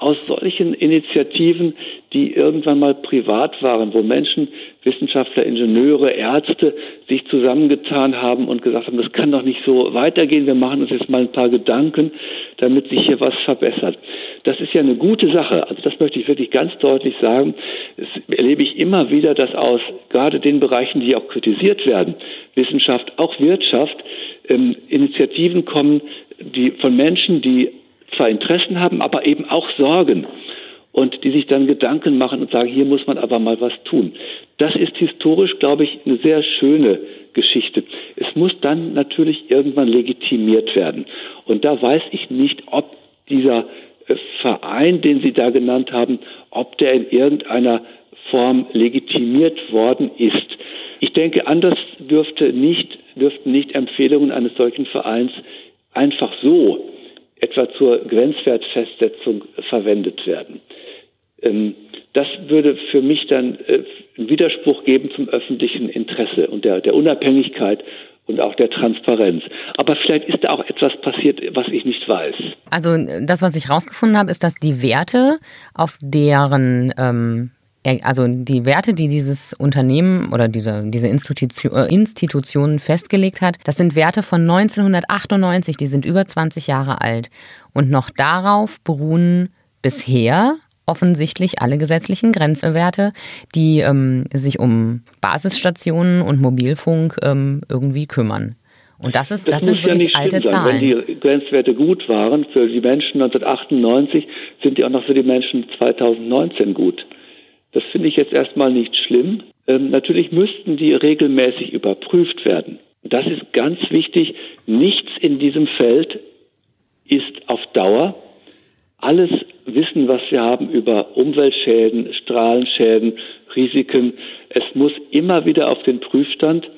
aus solchen Initiativen, die irgendwann mal privat waren, wo Menschen, Wissenschaftler, Ingenieure, Ärzte sich zusammengetan haben und gesagt haben, das kann doch nicht so weitergehen, wir machen uns jetzt mal ein paar Gedanken, damit sich hier was verbessert. Das ist ja eine gute Sache, also das möchte ich wirklich ganz deutlich sagen. Das erlebe ich immer wieder, dass aus gerade den Bereichen, die auch kritisiert werden, Wissenschaft, auch Wirtschaft, ähm, Initiativen kommen, die von Menschen, die zwar Interessen haben, aber eben auch Sorgen und die sich dann Gedanken machen und sagen, hier muss man aber mal was tun. Das ist historisch, glaube ich, eine sehr schöne Geschichte. Es muss dann natürlich irgendwann legitimiert werden. Und da weiß ich nicht, ob dieser äh, Verein, den Sie da genannt haben, ob der in irgendeiner Form legitimiert worden ist. Ich denke, anders dürfte nicht, dürften nicht Empfehlungen eines solchen Vereins einfach so etwa zur Grenzwertfestsetzung verwendet werden. Ähm, das würde für mich dann äh, einen Widerspruch geben zum öffentlichen Interesse und der, der Unabhängigkeit und auch der Transparenz. Aber vielleicht ist da auch etwas passiert, was ich nicht weiß. Also das, was ich herausgefunden habe, ist, dass die Werte, auf deren ähm, also die Werte, die dieses Unternehmen oder diese, diese Institution, äh, Institution festgelegt hat, das sind Werte von 1998, die sind über 20 Jahre alt. Und noch darauf beruhen bisher offensichtlich alle gesetzlichen Grenzwerte, die ähm, sich um Basisstationen und Mobilfunk ähm, irgendwie kümmern. Und das ist, das, das sind wirklich ja alte sein. Zahlen. Wenn die Grenzwerte gut waren für die Menschen 1998, sind die auch noch für die Menschen 2019 gut. Das finde ich jetzt erstmal nicht schlimm. Ähm, natürlich müssten die regelmäßig überprüft werden. Das ist ganz wichtig. Nichts in diesem Feld ist auf Dauer. Alles Wissen, was wir haben über Umweltschäden, Strahlenschäden, Risiken, es muss immer wieder auf den Prüfstand,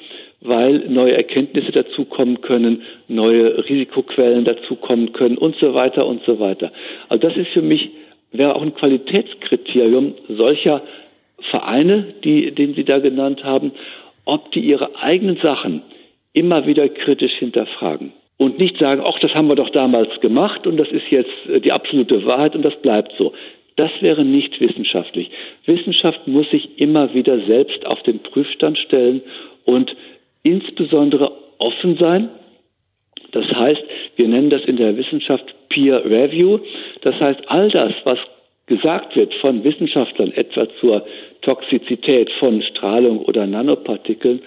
weil neue Erkenntnisse dazukommen können, neue Risikoquellen dazukommen können und so weiter und so weiter. Also das ist für mich wäre auch ein Qualitätskriterium solcher Vereine, die, den Sie da genannt haben, ob die ihre eigenen Sachen immer wieder kritisch hinterfragen und nicht sagen, ach, das haben wir doch damals gemacht und das ist jetzt äh, die absolute Wahrheit und das bleibt so. Das wäre nicht wissenschaftlich. Wissenschaft muss sich immer wieder selbst auf den Prüfstand stellen und insbesondere offen sein. Das heißt, wir nennen das in der Wissenschaft Peer Review. Das heißt, all das, was gesagt wird von Wissenschaftlern, etwa zur Toxizität von Strahlung oder Nanopartikeln,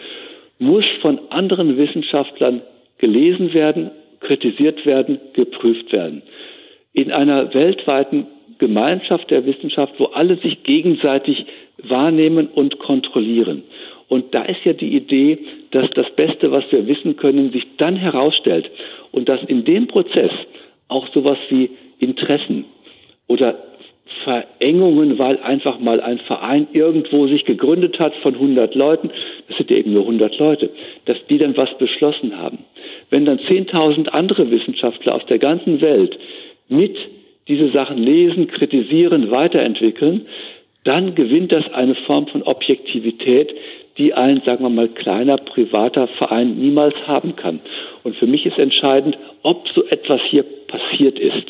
muss von anderen Wissenschaftlern gelesen werden, kritisiert werden, geprüft werden. In einer weltweiten Gemeinschaft der Wissenschaft, wo alle sich gegenseitig wahrnehmen und kontrollieren. Und da ist ja die Idee, dass das Beste, was wir wissen können, sich dann herausstellt und dass in dem Prozess auch sowas wie Interessen oder Verengungen, weil einfach mal ein Verein irgendwo sich gegründet hat von 100 Leuten, das sind ja eben nur 100 Leute, dass die dann was beschlossen haben. Wenn dann 10.000 andere Wissenschaftler aus der ganzen Welt mit diese Sachen lesen, kritisieren, weiterentwickeln, dann gewinnt das eine Form von Objektivität, die ein, sagen wir mal, kleiner privater Verein niemals haben kann. Und für mich ist entscheidend, ob so etwas hier passiert ist.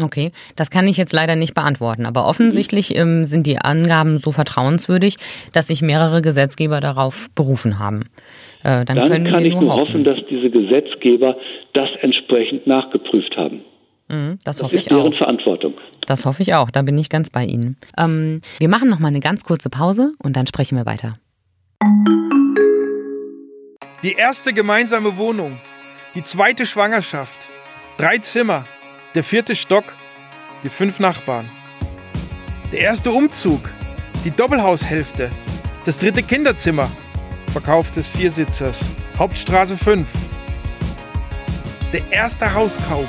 Okay, das kann ich jetzt leider nicht beantworten, aber offensichtlich ähm, sind die Angaben so vertrauenswürdig, dass sich mehrere Gesetzgeber darauf berufen haben. Äh, dann, dann kann ich nur hoffen. hoffen, dass diese Gesetzgeber das entsprechend nachgeprüft haben. Mhm, das, das hoffe ist ich deren auch. Verantwortung. Das hoffe ich auch, da bin ich ganz bei Ihnen. Ähm, wir machen noch mal eine ganz kurze Pause und dann sprechen wir weiter. Die erste gemeinsame Wohnung, die zweite Schwangerschaft, drei Zimmer, der vierte Stock, die fünf Nachbarn. Der erste Umzug, die Doppelhaushälfte, das dritte Kinderzimmer, Verkauf des Viersitzers, Hauptstraße 5. Der erste Hauskauf,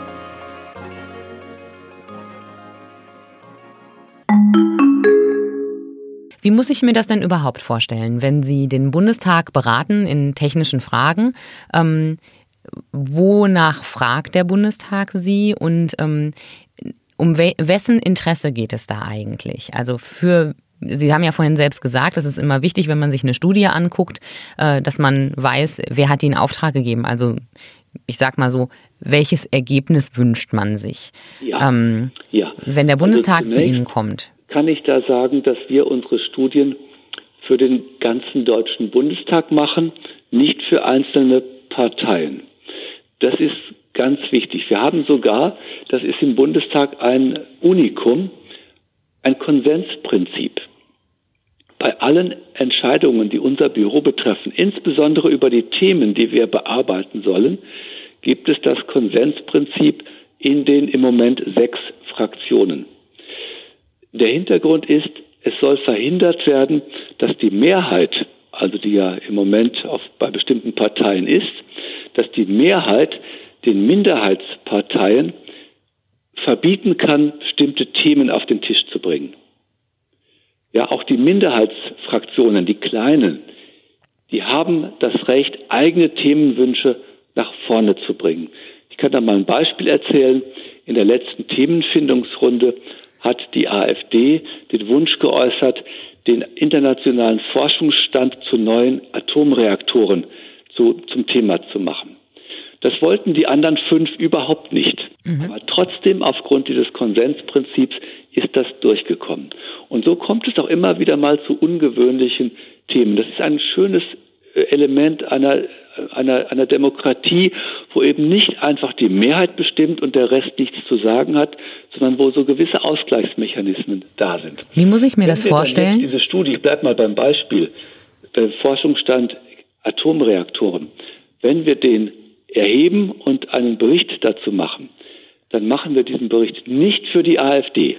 Wie muss ich mir das denn überhaupt vorstellen, wenn Sie den Bundestag beraten in technischen Fragen? Ähm, wonach fragt der Bundestag Sie und ähm, um we wessen Interesse geht es da eigentlich? Also für Sie haben ja vorhin selbst gesagt, es ist immer wichtig, wenn man sich eine Studie anguckt, äh, dass man weiß, wer hat die in Auftrag gegeben. Also ich sag mal so, welches Ergebnis wünscht man sich? Ja. Ähm, ja. Wenn der Bundestag also zu Ihnen kommt kann ich da sagen, dass wir unsere Studien für den ganzen Deutschen Bundestag machen, nicht für einzelne Parteien. Das ist ganz wichtig. Wir haben sogar, das ist im Bundestag ein Unikum, ein Konsensprinzip. Bei allen Entscheidungen, die unser Büro betreffen, insbesondere über die Themen, die wir bearbeiten sollen, gibt es das Konsensprinzip in den im Moment sechs Fraktionen. Der Hintergrund ist, es soll verhindert werden, dass die Mehrheit, also die ja im Moment auf, bei bestimmten Parteien ist, dass die Mehrheit den Minderheitsparteien verbieten kann, bestimmte Themen auf den Tisch zu bringen. Ja, auch die Minderheitsfraktionen, die kleinen, die haben das Recht, eigene Themenwünsche nach vorne zu bringen. Ich kann da mal ein Beispiel erzählen. In der letzten Themenfindungsrunde hat die AfD den Wunsch geäußert, den internationalen Forschungsstand zu neuen Atomreaktoren zu, zum Thema zu machen. Das wollten die anderen fünf überhaupt nicht. Mhm. Aber trotzdem, aufgrund dieses Konsensprinzips, ist das durchgekommen. Und so kommt es auch immer wieder mal zu ungewöhnlichen Themen. Das ist ein schönes äh, Element einer einer, einer Demokratie, wo eben nicht einfach die Mehrheit bestimmt und der Rest nichts zu sagen hat, sondern wo so gewisse Ausgleichsmechanismen da sind. Wie muss ich mir das vorstellen? Diese Studie, ich bleibe mal beim Beispiel, der Forschungsstand Atomreaktoren. Wenn wir den erheben und einen Bericht dazu machen, dann machen wir diesen Bericht nicht für die AfD,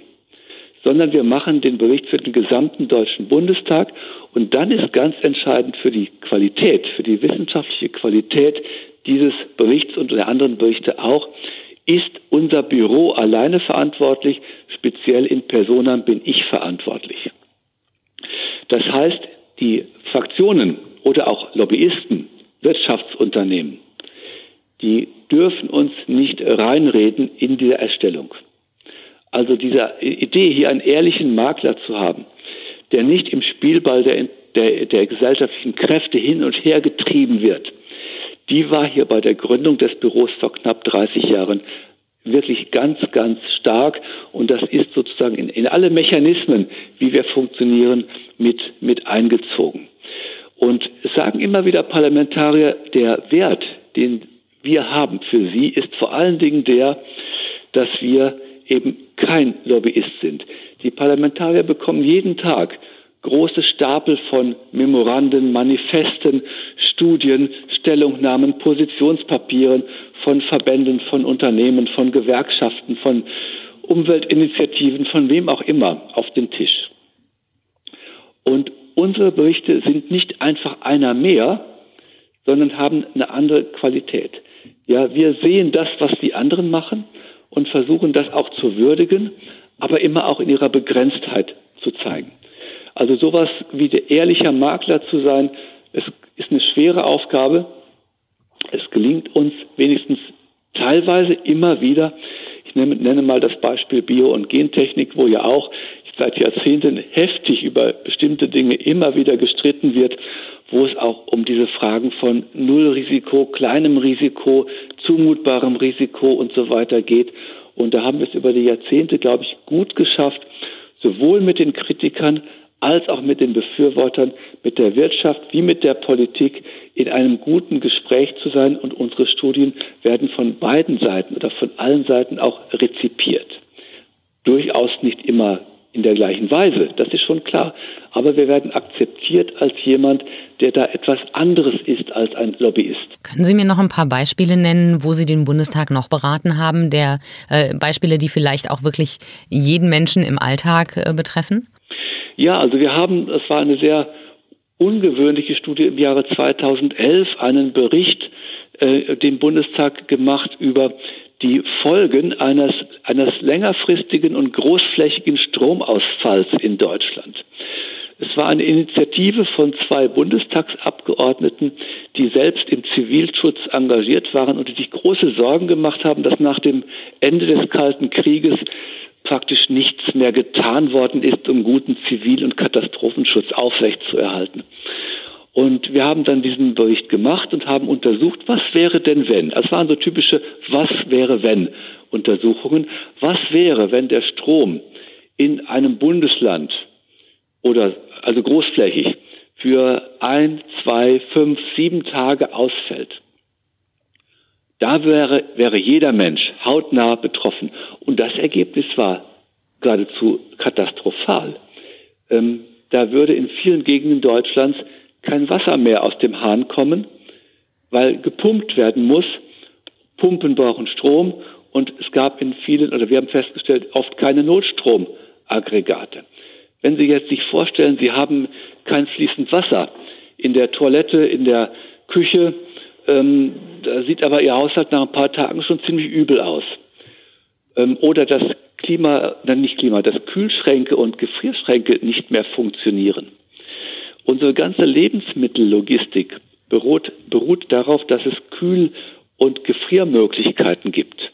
sondern wir machen den Bericht für den gesamten Deutschen Bundestag. Und dann ist ganz entscheidend für die Qualität, für die wissenschaftliche Qualität dieses Berichts und der anderen Berichte auch, ist unser Büro alleine verantwortlich, speziell in Personam bin ich verantwortlich. Das heißt, die Fraktionen oder auch Lobbyisten, Wirtschaftsunternehmen, die dürfen uns nicht reinreden in dieser Erstellung. Also diese Idee, hier einen ehrlichen Makler zu haben, der nicht im Spielball der, der, der gesellschaftlichen Kräfte hin und her getrieben wird, die war hier bei der Gründung des Büros vor knapp 30 Jahren wirklich ganz, ganz stark. Und das ist sozusagen in, in alle Mechanismen, wie wir funktionieren, mit, mit eingezogen. Und es sagen immer wieder Parlamentarier, der Wert, den wir haben für sie, ist vor allen Dingen der, dass wir eben kein Lobbyist sind. Die Parlamentarier bekommen jeden Tag große Stapel von Memoranden, Manifesten, Studien, Stellungnahmen, Positionspapieren von Verbänden, von Unternehmen, von Gewerkschaften, von Umweltinitiativen, von wem auch immer auf den Tisch. Und unsere Berichte sind nicht einfach einer mehr, sondern haben eine andere Qualität. Ja, wir sehen das, was die anderen machen und versuchen das auch zu würdigen, aber immer auch in ihrer Begrenztheit zu zeigen. Also sowas wie der ehrliche Makler zu sein, es ist eine schwere Aufgabe. Es gelingt uns wenigstens teilweise immer wieder. Ich nenne, nenne mal das Beispiel Bio- und Gentechnik, wo ja auch seit Jahrzehnten heftig über bestimmte Dinge immer wieder gestritten wird, wo es auch um diese Fragen von Nullrisiko, kleinem Risiko, zumutbarem Risiko und so weiter geht. Und da haben wir es über die Jahrzehnte, glaube ich, gut geschafft, sowohl mit den Kritikern als auch mit den Befürwortern, mit der Wirtschaft wie mit der Politik in einem guten Gespräch zu sein. Und unsere Studien werden von beiden Seiten oder von allen Seiten auch rezipiert. Durchaus nicht immer in der gleichen Weise, das ist schon klar. aber wir werden akzeptiert als jemand, der da etwas anderes ist als ein Lobbyist. Können Sie mir noch ein paar Beispiele nennen, wo Sie den Bundestag noch beraten haben, der äh, Beispiele, die vielleicht auch wirklich jeden Menschen im Alltag äh, betreffen? Ja, also wir haben, es war eine sehr ungewöhnliche Studie im Jahre 2011, einen Bericht äh, dem Bundestag gemacht über die Folgen eines, eines längerfristigen und großflächigen Stromausfalls in Deutschland. Es war eine Initiative von zwei Bundestagsabgeordneten, die selbst im Zivilschutz engagiert waren und die sich große Sorgen gemacht haben, dass nach dem Ende des Kalten Krieges praktisch nichts mehr getan worden ist, um guten Zivil- und Katastrophenschutz aufrechtzuerhalten. Und wir haben dann diesen Bericht gemacht und haben untersucht, was wäre denn wenn? Das waren so typische Was wäre wenn Untersuchungen. Was wäre, wenn der Strom in einem Bundesland oder also großflächig für ein, zwei, fünf, sieben Tage ausfällt? Da wäre, wäre jeder Mensch hautnah betroffen. Und das Ergebnis war geradezu katastrophal. Ähm, da würde in vielen Gegenden Deutschlands kein Wasser mehr aus dem Hahn kommen, weil gepumpt werden muss. Pumpen brauchen Strom und es gab in vielen, oder wir haben festgestellt, oft keine Notstromaggregate. Wenn Sie jetzt sich vorstellen, Sie haben kein fließend Wasser in der Toilette, in der Küche, ähm, da sieht aber Ihr Haushalt nach ein paar Tagen schon ziemlich übel aus. Ähm, oder das Klima, dann nicht Klima, dass Kühlschränke und Gefrierschränke nicht mehr funktionieren. Unsere ganze Lebensmittellogistik beruht, beruht darauf, dass es Kühl- und Gefriermöglichkeiten gibt.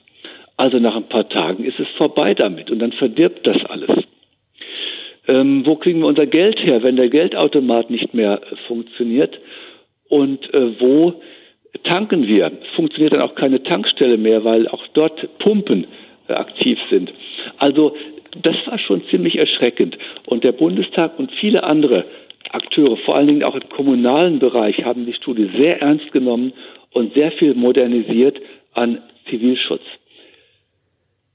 Also nach ein paar Tagen ist es vorbei damit und dann verdirbt das alles. Ähm, wo kriegen wir unser Geld her, wenn der Geldautomat nicht mehr äh, funktioniert? Und äh, wo tanken wir? Funktioniert dann auch keine Tankstelle mehr, weil auch dort Pumpen äh, aktiv sind. Also das war schon ziemlich erschreckend. Und der Bundestag und viele andere Akteure, vor allen Dingen auch im kommunalen Bereich, haben die Studie sehr ernst genommen und sehr viel modernisiert an Zivilschutz.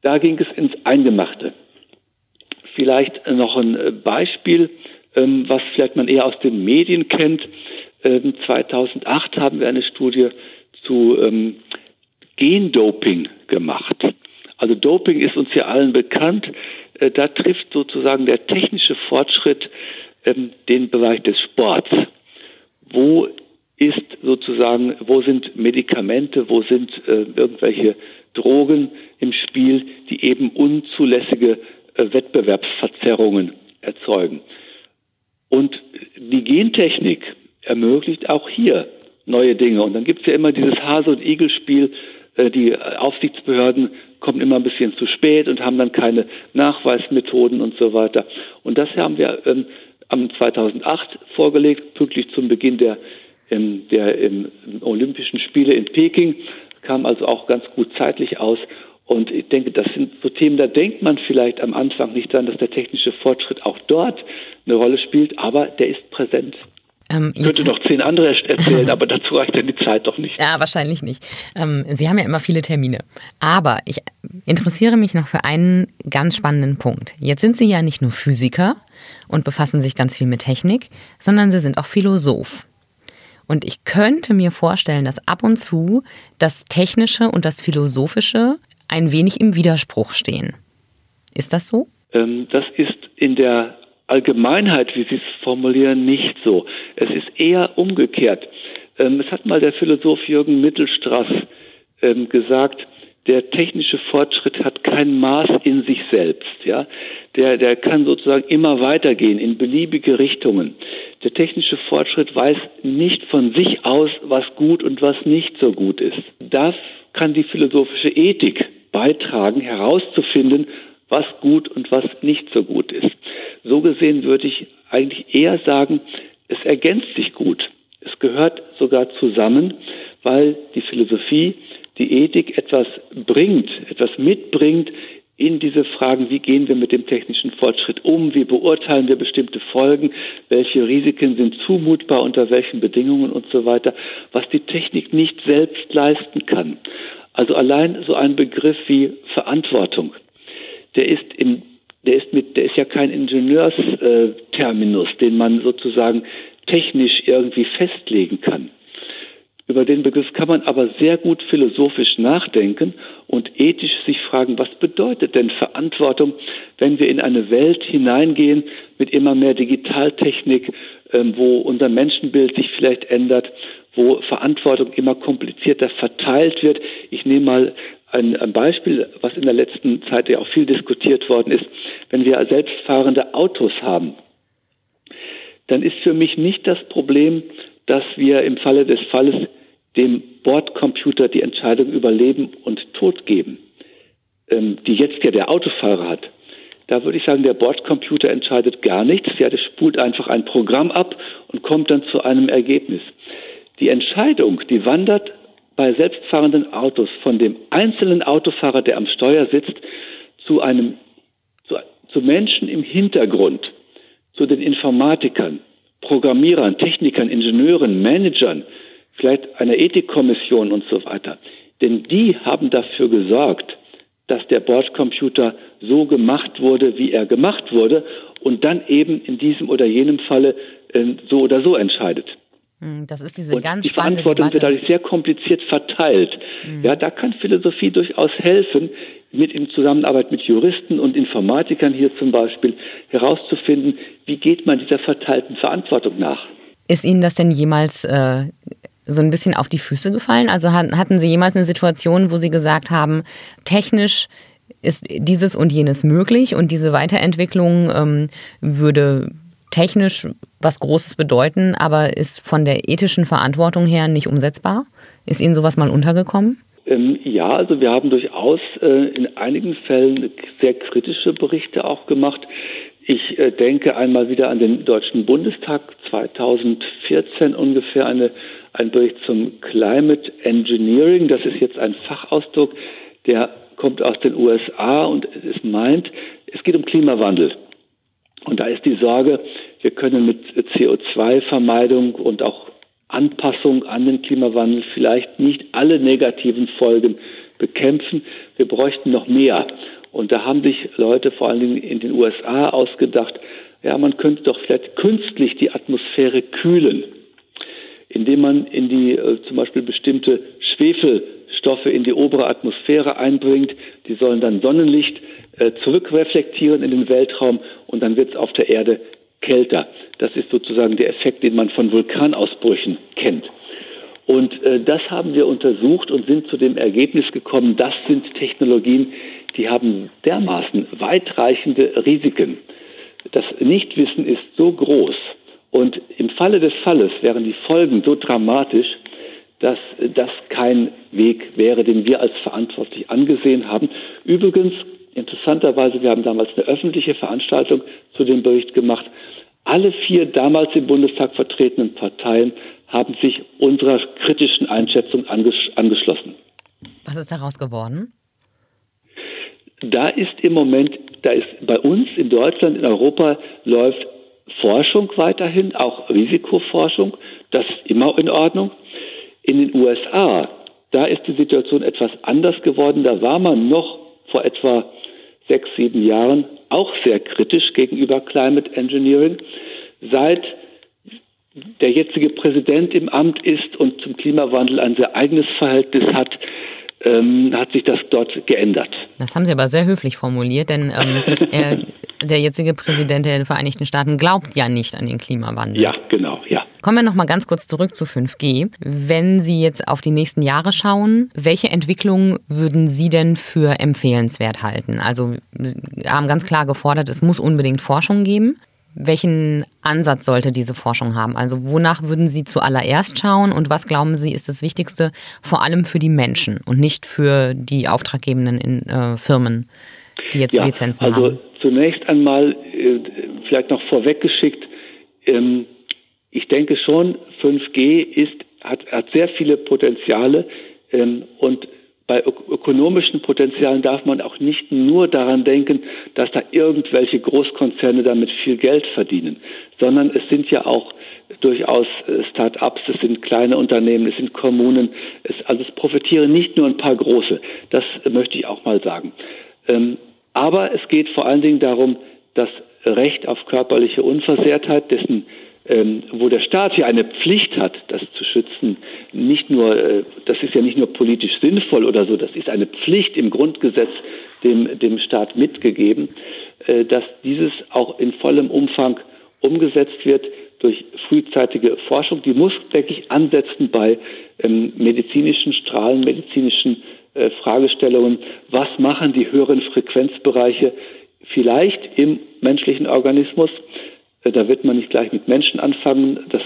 Da ging es ins Eingemachte. Vielleicht noch ein Beispiel, ähm, was vielleicht man eher aus den Medien kennt. 2008 ähm, haben wir eine Studie zu ähm, Gendoping gemacht. Also Doping ist uns ja allen bekannt. Äh, da trifft sozusagen der technische Fortschritt ähm, den Bereich des Sports. Wo ist sozusagen, wo sind Medikamente, wo sind äh, irgendwelche Drogen im Spiel, die eben unzulässige äh, Wettbewerbsverzerrungen erzeugen. Und die Gentechnik ermöglicht auch hier neue Dinge. Und dann gibt es ja immer dieses Hase- und Igel-Spiel. Äh, die Aufsichtsbehörden kommen immer ein bisschen zu spät und haben dann keine Nachweismethoden und so weiter. Und das haben wir ähm, am 2008 vorgelegt, pünktlich zum Beginn der, ähm, der ähm, Olympischen Spiele in Peking, kam also auch ganz gut zeitlich aus. Und ich denke, das sind so Themen, da denkt man vielleicht am Anfang nicht dran, dass der technische Fortschritt auch dort eine Rolle spielt, aber der ist präsent. Ähm, ich könnte noch zehn andere erzählen, aber dazu reicht dann die Zeit doch nicht. Ja, wahrscheinlich nicht. Ähm, Sie haben ja immer viele Termine. Aber ich interessiere mich noch für einen ganz spannenden Punkt. Jetzt sind Sie ja nicht nur Physiker und befassen sich ganz viel mit Technik, sondern Sie sind auch Philosoph. Und ich könnte mir vorstellen, dass ab und zu das Technische und das Philosophische ein wenig im Widerspruch stehen. Ist das so? Ähm, das ist in der Allgemeinheit, wie Sie es formulieren, nicht so. Es ist eher umgekehrt. Ähm, es hat mal der Philosoph Jürgen Mittelstraß ähm, gesagt, der technische Fortschritt hat kein Maß in sich selbst. Ja? Der, der kann sozusagen immer weitergehen in beliebige Richtungen. Der technische Fortschritt weiß nicht von sich aus, was gut und was nicht so gut ist. Das kann die philosophische Ethik beitragen, herauszufinden, was gut und was nicht so gut ist. So gesehen würde ich eigentlich eher sagen, es ergänzt sich gut. Es gehört sogar zusammen, weil die Philosophie, die Ethik etwas bringt, etwas mitbringt in diese Fragen, wie gehen wir mit dem technischen Fortschritt um, wie beurteilen wir bestimmte Folgen, welche Risiken sind zumutbar, unter welchen Bedingungen und so weiter, was die Technik nicht selbst leisten kann. Also allein so ein Begriff wie Verantwortung, der ist im der ist mit, der ist ja kein Ingenieursterminus, den man sozusagen technisch irgendwie festlegen kann. Über den Begriff kann man aber sehr gut philosophisch nachdenken und ethisch sich fragen, was bedeutet denn Verantwortung, wenn wir in eine Welt hineingehen mit immer mehr Digitaltechnik, ähm, wo unser Menschenbild sich vielleicht ändert, wo Verantwortung immer komplizierter verteilt wird. Ich nehme mal ein, ein Beispiel, was in der letzten Zeit ja auch viel diskutiert worden ist. Wenn wir selbstfahrende Autos haben, dann ist für mich nicht das Problem, dass wir im Falle des Falles dem Bordcomputer die Entscheidung über Leben und Tod geben, ähm, die jetzt ja der Autofahrer hat. Da würde ich sagen, der Bordcomputer entscheidet gar nichts. Ja, der spult einfach ein Programm ab und kommt dann zu einem Ergebnis. Die Entscheidung, die wandert bei selbstfahrenden Autos von dem einzelnen Autofahrer, der am Steuer sitzt, zu einem, zu, zu Menschen im Hintergrund, zu den Informatikern, Programmierern, Technikern, Ingenieuren, Managern, vielleicht einer Ethikkommission und so weiter. Denn die haben dafür gesorgt, dass der Bordcomputer so gemacht wurde, wie er gemacht wurde und dann eben in diesem oder jenem Falle äh, so oder so entscheidet. Hm, das ist diese und ganz die Verantwortung Debatte. wird dadurch sehr kompliziert verteilt. Mhm. Ja, da kann Philosophie durchaus helfen, mit in Zusammenarbeit mit Juristen und Informatikern hier zum Beispiel herauszufinden, wie geht man dieser verteilten Verantwortung nach. Ist Ihnen das denn jemals äh, so ein bisschen auf die Füße gefallen? Also hatten Sie jemals eine Situation, wo Sie gesagt haben, technisch ist dieses und jenes möglich und diese Weiterentwicklung ähm, würde technisch was Großes bedeuten, aber ist von der ethischen Verantwortung her nicht umsetzbar? Ist Ihnen sowas mal untergekommen? Ähm, ja, also wir haben durchaus äh, in einigen Fällen sehr kritische Berichte auch gemacht. Ich äh, denke einmal wieder an den Deutschen Bundestag 2014 ungefähr eine, ein Bericht zum Climate Engineering. Das ist jetzt ein Fachausdruck, der kommt aus den USA und es meint, es geht um Klimawandel. Und da ist die Sorge, wir können mit CO2-Vermeidung und auch Anpassung an den Klimawandel vielleicht nicht alle negativen Folgen bekämpfen. Wir bräuchten noch mehr. Und da haben sich Leute vor allen Dingen in den USA ausgedacht, ja, man könnte doch vielleicht künstlich die Atmosphäre kühlen, indem man in die äh, zum Beispiel bestimmte Schwefelstoffe in die obere Atmosphäre einbringt. Die sollen dann Sonnenlicht äh, zurückreflektieren in den Weltraum und dann wird es auf der Erde kälter. Das ist sozusagen der Effekt, den man von Vulkanausbrüchen kennt. Und äh, das haben wir untersucht und sind zu dem Ergebnis gekommen, das sind Technologien, die haben dermaßen weitreichende Risiken. Das Nichtwissen ist so groß und im Falle des Falles wären die Folgen so dramatisch, dass das kein Weg wäre, den wir als verantwortlich angesehen haben. Übrigens, interessanterweise, wir haben damals eine öffentliche Veranstaltung zu dem Bericht gemacht. Alle vier damals im Bundestag vertretenen Parteien haben sich unserer kritischen Einschätzung angeschlossen. Was ist daraus geworden? Da ist im Moment, da ist bei uns in Deutschland, in Europa läuft Forschung weiterhin, auch Risikoforschung. Das ist immer in Ordnung. In den USA, da ist die Situation etwas anders geworden. Da war man noch vor etwa sechs, sieben Jahren auch sehr kritisch gegenüber Climate Engineering. Seit der jetzige Präsident im Amt ist und zum Klimawandel ein sehr eigenes Verhältnis hat, ähm, hat sich das dort geändert. Das haben Sie aber sehr höflich formuliert, denn ähm, er, der jetzige Präsident der Vereinigten Staaten glaubt ja nicht an den Klimawandel. Ja, genau, ja. Kommen wir noch mal ganz kurz zurück zu 5G. Wenn Sie jetzt auf die nächsten Jahre schauen, welche Entwicklungen würden Sie denn für empfehlenswert halten? Also Sie haben ganz klar gefordert, es muss unbedingt Forschung geben. Welchen Ansatz sollte diese Forschung haben? Also wonach würden Sie zuallererst schauen und was glauben Sie ist das Wichtigste vor allem für die Menschen und nicht für die auftraggebenden in, äh, Firmen, die jetzt ja, Lizenzen also haben? Zunächst einmal äh, vielleicht noch vorweggeschickt, ähm, ich denke schon, 5G ist, hat, hat sehr viele Potenziale ähm, und bei ökonomischen Potenzialen darf man auch nicht nur daran denken, dass da irgendwelche Großkonzerne damit viel Geld verdienen, sondern es sind ja auch durchaus äh, Start-ups, es sind kleine Unternehmen, es sind Kommunen, es, also es profitieren nicht nur ein paar große. Das möchte ich auch mal sagen. Ähm, Aber es geht vor allen Dingen darum, das Recht auf körperliche Unversehrtheit, dessen ähm, wo der Staat hier eine Pflicht hat, das zu schützen, nicht nur, äh, das ist ja nicht nur politisch sinnvoll oder so, das ist eine Pflicht im Grundgesetz dem, dem Staat mitgegeben, äh, dass dieses auch in vollem Umfang umgesetzt wird durch frühzeitige Forschung. Die muss, denke ich, ansetzen bei ähm, medizinischen Strahlen, medizinischen äh, Fragestellungen. Was machen die höheren Frequenzbereiche vielleicht im menschlichen Organismus? Äh, da wird man nicht gleich mit Menschen anfangen. Das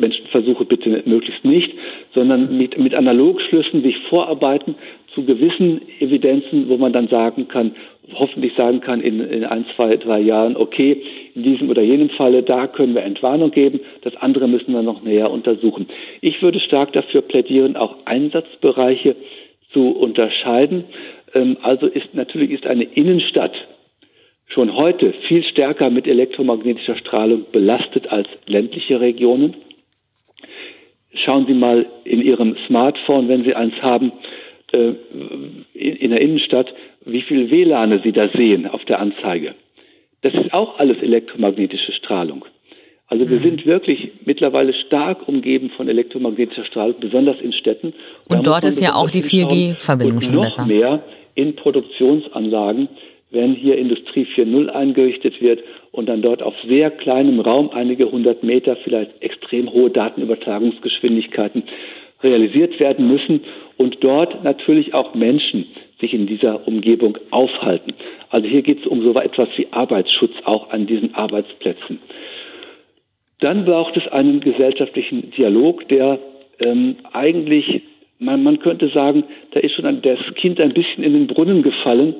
Menschenversuche bitte möglichst nicht, sondern mit, mit Analogschlüssen sich vorarbeiten zu gewissen Evidenzen, wo man dann sagen kann, hoffentlich sagen kann in, in ein, zwei, drei Jahren, okay, in diesem oder jenem Falle, da können wir Entwarnung geben, das andere müssen wir noch näher untersuchen. Ich würde stark dafür plädieren, auch Einsatzbereiche zu unterscheiden. Ähm, also ist natürlich ist eine Innenstadt schon heute viel stärker mit elektromagnetischer Strahlung belastet als ländliche Regionen. Schauen Sie mal in Ihrem Smartphone, wenn Sie eins haben, äh, in der Innenstadt, wie viel WLAN Sie da sehen auf der Anzeige. Das ist auch alles elektromagnetische Strahlung. Also wir mhm. sind wirklich mittlerweile stark umgeben von elektromagnetischer Strahlung, besonders in Städten. Und, und dort ist ja auch die 4G-Verbindung schon noch besser. mehr in Produktionsanlagen, wenn hier Industrie 4.0 eingerichtet wird und dann dort auf sehr kleinem Raum, einige hundert Meter, vielleicht extrem hohe Datenübertragungsgeschwindigkeiten realisiert werden müssen und dort natürlich auch Menschen sich in dieser Umgebung aufhalten. Also hier geht es um so etwas wie Arbeitsschutz auch an diesen Arbeitsplätzen. Dann braucht es einen gesellschaftlichen Dialog, der ähm, eigentlich, man, man könnte sagen, da ist schon das Kind ein bisschen in den Brunnen gefallen.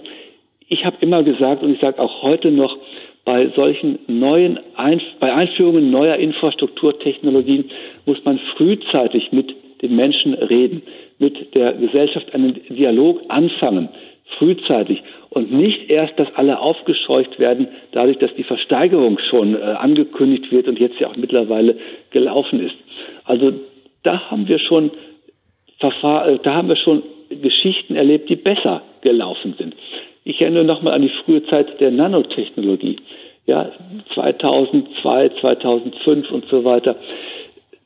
Ich habe immer gesagt und ich sage auch heute noch, bei solchen neuen, Einf bei Einführungen neuer Infrastrukturtechnologien muss man frühzeitig mit den Menschen reden, mit der Gesellschaft einen Dialog anfangen, frühzeitig und nicht erst, dass alle aufgescheucht werden, dadurch, dass die Versteigerung schon äh, angekündigt wird und jetzt ja auch mittlerweile gelaufen ist. Also da haben wir schon Verfahr äh, da haben wir schon Geschichten erlebt, die besser gelaufen sind. Ich erinnere nochmal an die frühe Zeit der Nanotechnologie. Ja, 2002, 2005 und so weiter.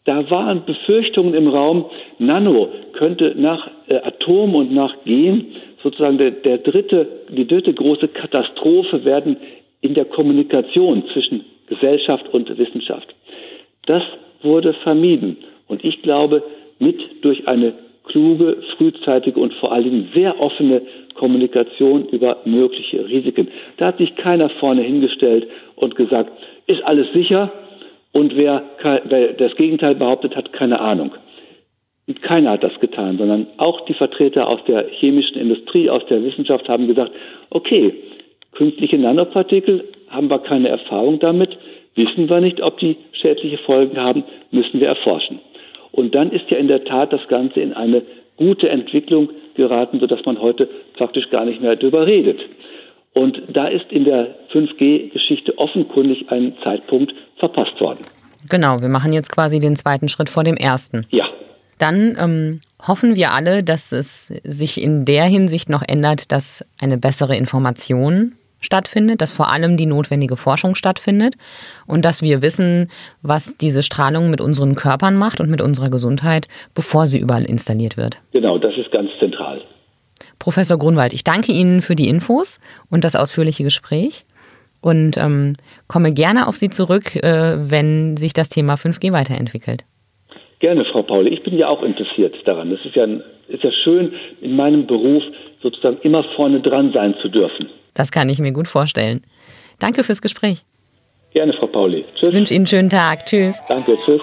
Da waren Befürchtungen im Raum, Nano könnte nach äh, Atom und nach Gen sozusagen der, der dritte, die dritte große Katastrophe werden in der Kommunikation zwischen Gesellschaft und Wissenschaft. Das wurde vermieden. Und ich glaube, mit durch eine kluge, frühzeitige und vor allen Dingen sehr offene Kommunikation über mögliche Risiken. Da hat sich keiner vorne hingestellt und gesagt, ist alles sicher, und wer, wer das Gegenteil behauptet, hat keine Ahnung. Und keiner hat das getan, sondern auch die Vertreter aus der chemischen Industrie, aus der Wissenschaft haben gesagt, okay, künstliche Nanopartikel haben wir keine Erfahrung damit, wissen wir nicht, ob die schädliche Folgen haben, müssen wir erforschen. Und dann ist ja in der Tat das Ganze in eine gute Entwicklung geraten, sodass man heute praktisch gar nicht mehr darüber redet. Und da ist in der 5G-Geschichte offenkundig ein Zeitpunkt verpasst worden. Genau, wir machen jetzt quasi den zweiten Schritt vor dem ersten. Ja. Dann ähm, hoffen wir alle, dass es sich in der Hinsicht noch ändert, dass eine bessere Information stattfindet, dass vor allem die notwendige Forschung stattfindet und dass wir wissen, was diese Strahlung mit unseren Körpern macht und mit unserer Gesundheit, bevor sie überall installiert wird. Genau, das ist ganz zentral. Professor Grunwald, ich danke Ihnen für die Infos und das ausführliche Gespräch und ähm, komme gerne auf Sie zurück, äh, wenn sich das Thema 5G weiterentwickelt. Gerne, Frau Pauli. Ich bin ja auch interessiert daran. Es ist ja, ist ja schön, in meinem Beruf sozusagen immer vorne dran sein zu dürfen. Das kann ich mir gut vorstellen. Danke fürs Gespräch. Gerne, Frau Pauli. Tschüss. Ich wünsche Ihnen einen schönen Tag. Tschüss. Danke, tschüss.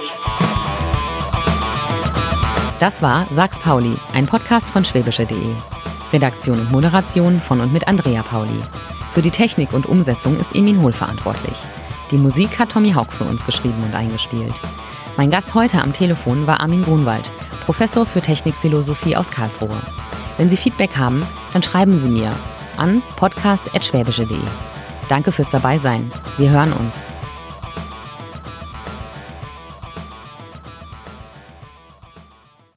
Das war Sachs Pauli, ein Podcast von schwäbische.de. Redaktion und Moderation von und mit Andrea Pauli. Für die Technik und Umsetzung ist Emin Hohl verantwortlich. Die Musik hat Tommy Haug für uns geschrieben und eingespielt. Mein Gast heute am Telefon war Armin Grunwald, Professor für Technikphilosophie aus Karlsruhe. Wenn Sie Feedback haben, dann schreiben Sie mir an podcast.schwäbische.de. Danke fürs Dabeisein. Wir hören uns.